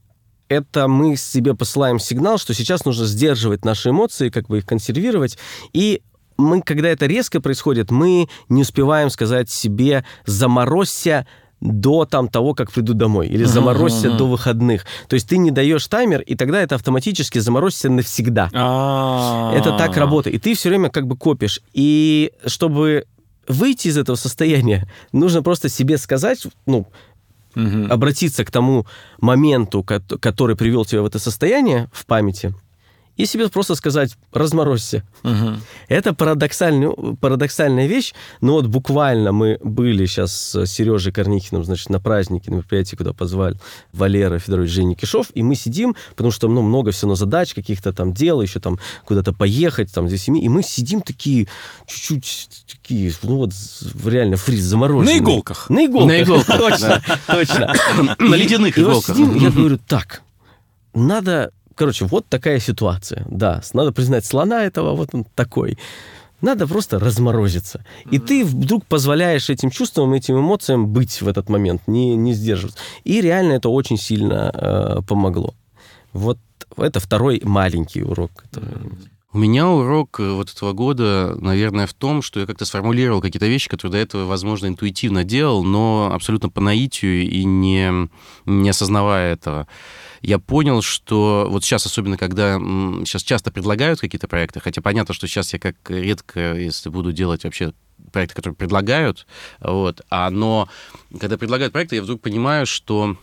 это мы себе посылаем сигнал, что сейчас нужно сдерживать наши эмоции, как бы их консервировать. И мы, когда это резко происходит, мы не успеваем сказать себе «заморозься», до там того, как приду домой, или заморозься до выходных. То есть ты не даешь таймер, и тогда это автоматически заморозится навсегда. А. Это так работает. И ты все время как бы копишь. И чтобы выйти из этого состояния, нужно просто себе сказать, ну, обратиться к тому моменту, ко- который привел тебя в это состояние в памяти, и себе просто сказать «разморозься». Мгм. Это парадоксальный, парадоксальная вещь, но вот буквально мы были сейчас с Сережей Корнихиным, значит, на празднике, на мероприятии, куда позвали Валера Федорович Женя Кишов, и мы сидим, потому что ну, много все равно задач, каких-то там дел, еще там куда-то поехать, там, здесь семьи, и мы сидим такие, чуть-чуть такие, ну вот, реально фриз замороженный. На иголках. На иголках. На иголках, Точно, точно. На ледяных иголках. я говорю, так, надо, короче, вот такая ситуация, да, надо признать слона этого, вот он такой. Надо просто разморозиться. И ты вдруг позволяешь этим чувствам, этим эмоциям быть в этот момент, не, не сдерживаться. И реально это очень сильно э, помогло. Вот это второй маленький урок. который- У меня урок э, вот этого года, наверное, в том, что я как-то сформулировал какие-то вещи, которые до этого, возможно, интуитивно делал, но абсолютно по наитию и не, не осознавая этого. Я понял, что вот сейчас, особенно когда сейчас часто предлагают какие-то проекты, хотя понятно, что сейчас я как редко, если буду делать вообще проекты, которые предлагают, вот, а, но когда предлагают проекты, я вдруг понимаю, что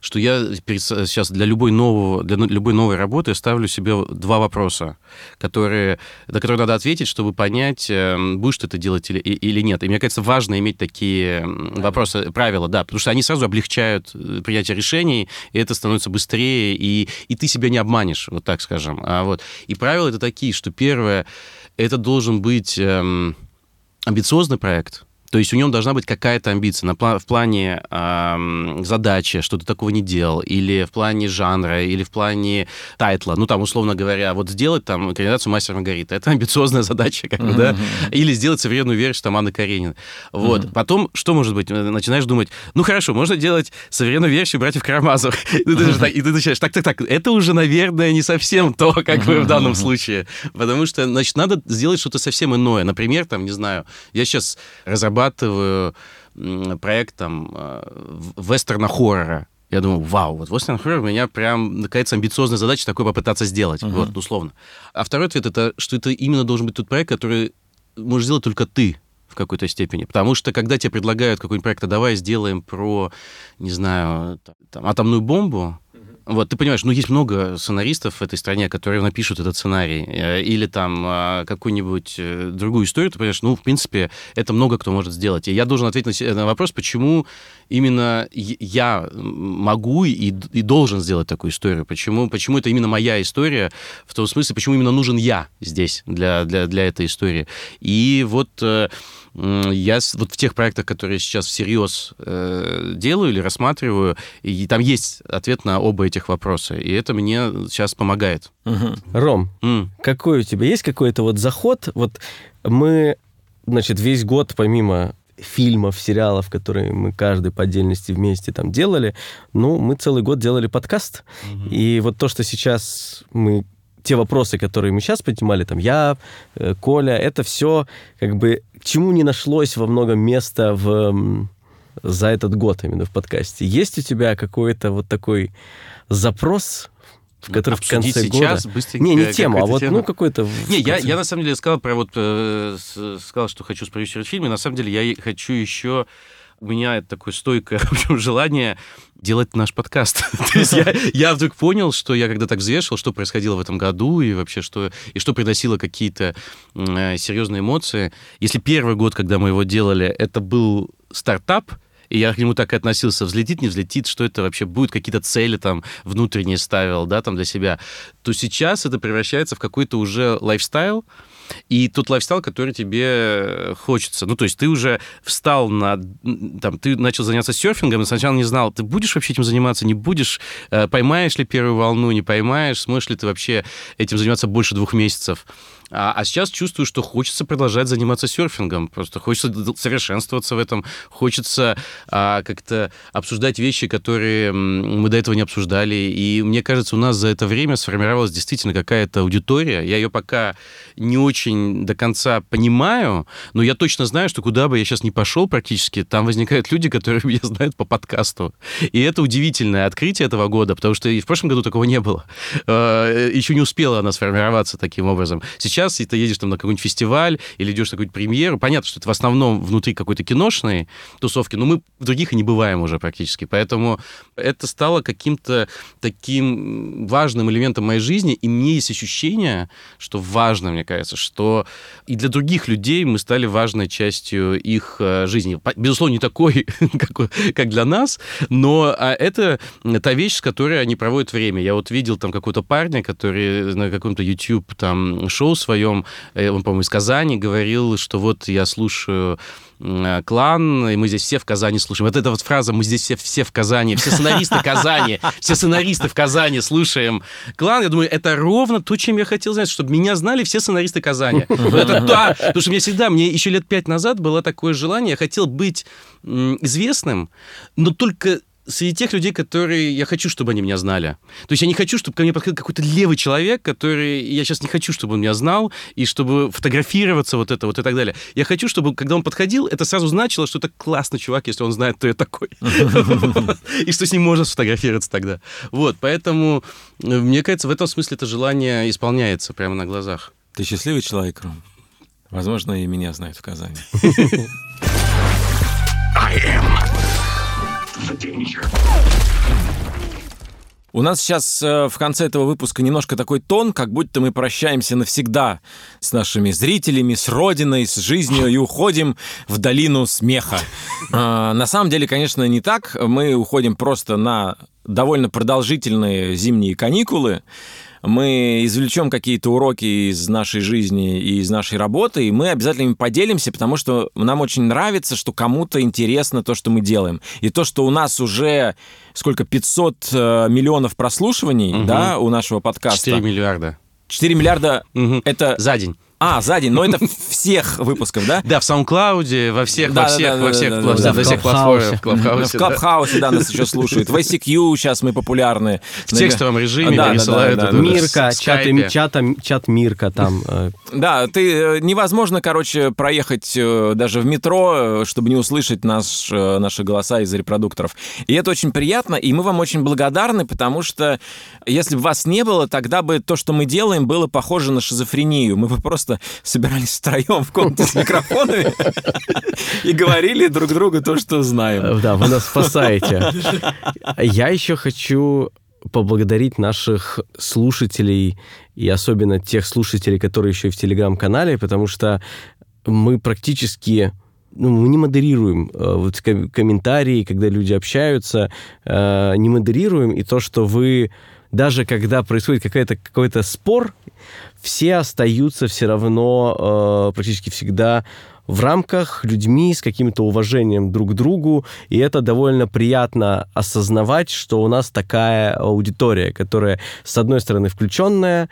что я перед- сейчас для любой, нового, для любой новой работы ставлю себе два вопроса, которые, на которые надо ответить, чтобы понять, э, будешь ты это делать или, или нет. И мне кажется, важно иметь такие м, вопросы, правила, да, потому что они сразу облегчают э, принятие решений, и это становится быстрее, и, и ты себя не обманешь, вот так скажем. А вот. И правила это такие, что первое, это должен быть эм, амбициозный проект, то есть у него должна быть какая-то амбиция на, в плане э, задачи, что ты такого не делал, или в плане жанра, или в плане тайтла. Ну, там, условно говоря, вот сделать там экранизацию «Мастер Маргарита». Это амбициозная задача, как бы, mm-hmm. да? Или сделать современную версию там Анны Каренина. Вот. Mm-hmm. Потом, что может быть? Начинаешь думать, ну, хорошо, можно делать современную версию «Братьев Карамазовых». И ты начинаешь, так, так, так, это уже, наверное, не совсем то, как бы в данном случае. Потому что, значит, надо сделать что-то совсем иное. Например, там, не знаю, я сейчас разрабатываю проект там э, вестерна-хоррора. Я думаю, вау, вот Western Horror у меня прям, наконец, амбициозная задача такое попытаться сделать. Uh-huh. Вот, условно. А второй ответ это, что это именно должен быть тот проект, который можешь сделать только ты в какой-то степени. Потому что, когда тебе предлагают какой-нибудь проект, а давай сделаем про, не знаю, там, атомную бомбу, вот, ты понимаешь, ну, есть много сценаристов в этой стране, которые напишут этот сценарий, э, или там а, какую-нибудь э, другую историю, ты понимаешь, ну, в принципе, это много кто может сделать. И я должен ответить на вопрос, почему именно я могу и, и должен сделать такую историю, почему, почему это именно моя история, в том смысле, почему именно нужен я здесь для, для, для этой истории. И вот э, я вот в тех проектах, которые сейчас всерьез э, делаю или рассматриваю, и там есть ответ на оба этих вопроса, и это мне сейчас помогает. Угу. Ром, mm. какой у тебя есть какой-то вот заход? Вот мы, значит, весь год помимо фильмов, сериалов, которые мы каждый по отдельности вместе там делали, ну, мы целый год делали подкаст. Угу. И вот то, что сейчас мы те вопросы, которые мы сейчас поднимали, там я, э, Коля, это все как бы к чему не нашлось во многом места в, за этот год именно в подкасте. Есть у тебя какой-то вот такой запрос, в который в конце сейчас, года... Быстренько, не, не тема, а вот тема. ну какой-то... Не, я, я на самом деле сказал про вот... Э, сказал, что хочу спродюсировать фильм, и на самом деле я хочу еще у меня такое стойкое в общем, желание делать наш подкаст. То есть я, я вдруг понял, что я когда так взвешивал, что происходило в этом году и вообще что, и что приносило какие-то э, серьезные эмоции. Если первый год, когда мы его делали, это был стартап, и я к нему так и относился, взлетит, не взлетит, что это вообще будет, какие-то цели там внутренние ставил, да, там для себя, то сейчас это превращается в какой-то уже lifestyle, и тот lifestyle, который тебе хочется. Ну, то есть ты уже встал на... Там, ты начал заняться серфингом, и сначала не знал, ты будешь вообще этим заниматься, не будешь, э, поймаешь ли первую волну, не поймаешь, сможешь ли ты вообще этим заниматься больше двух месяцев. А, а сейчас чувствую, что хочется продолжать заниматься серфингом. Просто хочется совершенствоваться в этом, хочется а, как-то обсуждать вещи, которые мы до этого не обсуждали. И мне кажется, у нас за это время сформировалась действительно какая-то аудитория. Я ее пока не очень до конца понимаю, но я точно знаю, что куда бы я сейчас не пошел практически, там возникают люди, которые меня знают по подкасту. И это удивительное открытие этого года, потому что и в прошлом году такого не было. А, Еще не успела она сформироваться таким образом. Сейчас сейчас, и ты едешь там на какой-нибудь фестиваль или идешь на какую-нибудь премьеру, понятно, что это в основном внутри какой-то киношной тусовки, но мы в других и не бываем уже практически. Поэтому это стало каким-то таким важным элементом моей жизни, и мне есть ощущение, что важно, мне кажется, что и для других людей мы стали важной частью их э, жизни. Безусловно, не такой, как, как для нас, но а, это та вещь, с которой они проводят время. Я вот видел там какого-то парня, который на каком-то YouTube там шоу своем, э, он, по-моему, из Казани, говорил, что вот я слушаю э, клан, и мы здесь все в Казани слушаем. Вот эта вот фраза «мы здесь все, все в Казани», все сценаристы Казани, все сценаристы в Казани слушаем клан, я думаю, это ровно то, чем я хотел знать, чтобы меня знали все сценаристы Казани. Это да, потому что мне всегда, мне еще лет пять назад было такое желание, я хотел быть известным, но только среди тех людей, которые я хочу, чтобы они меня знали. То есть я не хочу, чтобы ко мне подходил какой-то левый человек, который я сейчас не хочу, чтобы он меня знал, и чтобы фотографироваться вот это вот и так далее. Я хочу, чтобы, когда он подходил, это сразу значило, что это классный чувак, если он знает, кто я такой. И что с ним можно сфотографироваться тогда. Вот, поэтому, э, мне кажется, в этом смысле это желание исполняется прямо на глазах. Ты счастливый человек, Ром? Возможно, и меня знают в Казани. I am у нас сейчас э, в конце этого выпуска немножко такой тон, как будто мы прощаемся навсегда с нашими зрителями, с родиной, с жизнью и уходим в долину смеха. Э, на самом деле, конечно, не так. Мы уходим просто на довольно продолжительные зимние каникулы. Мы извлечем какие-то уроки из нашей жизни и из нашей работы, и мы обязательно им поделимся, потому что нам очень нравится, что кому-то интересно то, что мы делаем. И то, что у нас уже сколько, 500 э, миллионов прослушиваний, угу. да, у нашего подкаста. 4 миллиарда. 4 миллиарда угу. это... За день. А, за день, но это всех выпусков, да? Да, в SoundCloud, во всех, во всех, во всех, во всех платформах. В Клабхаусе, да, нас еще слушают. В ICQ сейчас мы популярны. В текстовом режиме присылают. Мирка, чат Мирка там. Э. Да, ты э, невозможно, короче, проехать э, даже в метро, чтобы не услышать наш, наши голоса из репродукторов. И это очень приятно, и мы вам очень благодарны, потому что если бы вас не было, тогда бы то, что мы делаем, было похоже на шизофрению. Мы бы просто просто собирались втроем в комнате с микрофонами и говорили друг другу то, что знаем. Да, вы нас спасаете. Я еще хочу поблагодарить наших слушателей и особенно тех слушателей, которые еще и в телеграм-канале, потому что мы практически ну, мы не модерируем э, вот комментарии, когда люди общаются, э, не модерируем, и то, что вы даже когда происходит какой-то какой-то спор, все остаются все равно э, практически всегда в рамках людьми с каким-то уважением друг к другу, и это довольно приятно осознавать, что у нас такая аудитория, которая, с одной стороны, включенная,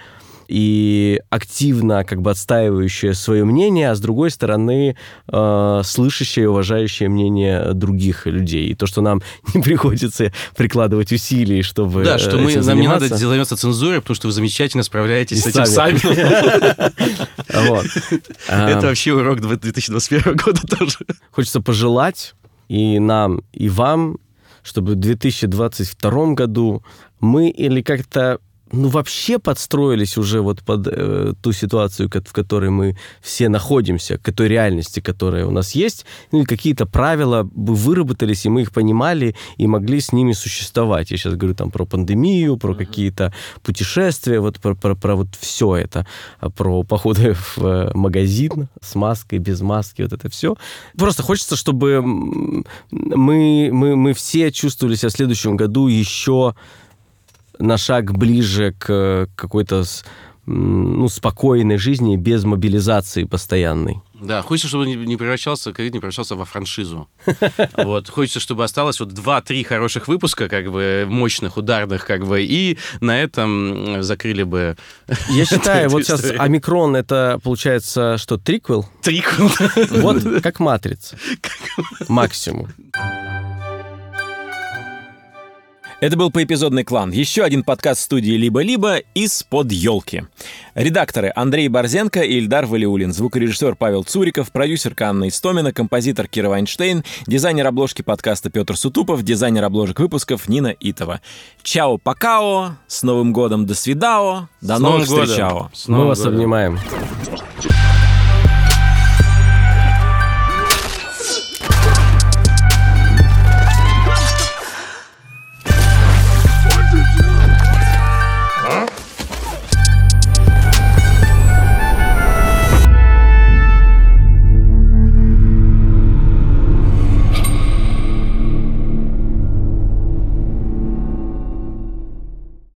и активно как бы отстаивающая свое мнение, а с другой стороны э, слышащее и уважающее мнение других людей. И то, что нам не приходится прикладывать усилий, чтобы Да, что мы, нам не надо заниматься цензурой, потому что вы замечательно справляетесь с этим сами. Это вообще урок 2021 года тоже. Хочется пожелать и нам, и вам, чтобы в 2022 году мы или как-то ну, вообще подстроились уже вот под э, ту ситуацию, в которой мы все находимся, к той реальности, которая у нас есть, ну, и какие-то правила бы выработались, и мы их понимали, и могли с ними существовать. Я сейчас говорю там про пандемию, про uh-huh. какие-то путешествия, вот про, про, про вот все это, а про походы в э, магазин с маской, без маски, вот это все. Просто хочется, чтобы мы, мы, мы все чувствовали себя в следующем году еще на шаг ближе к какой-то ну, спокойной жизни без мобилизации постоянной. Да, хочется, чтобы не превращался, ковид не превращался во франшизу. Вот, хочется, чтобы осталось вот два-три хороших выпуска, как бы, мощных, ударных, как бы, и на этом закрыли бы... Я считаю, вот сейчас Омикрон, это, получается, что, триквел? Триквел. Вот как Матрица. Максимум. Это был поэпизодный клан. Еще один подкаст студии «Либо-либо» из-под елки. Редакторы Андрей Борзенко и Ильдар Валиулин, звукорежиссер Павел Цуриков, продюсер Анна Истомина, композитор Кира Вайнштейн, дизайнер обложки подкаста Петр Сутупов, дизайнер обложек выпусков Нина Итова. Чао, покао, с Новым годом, до свидао, до с новых встреч. Мы вас обнимаем.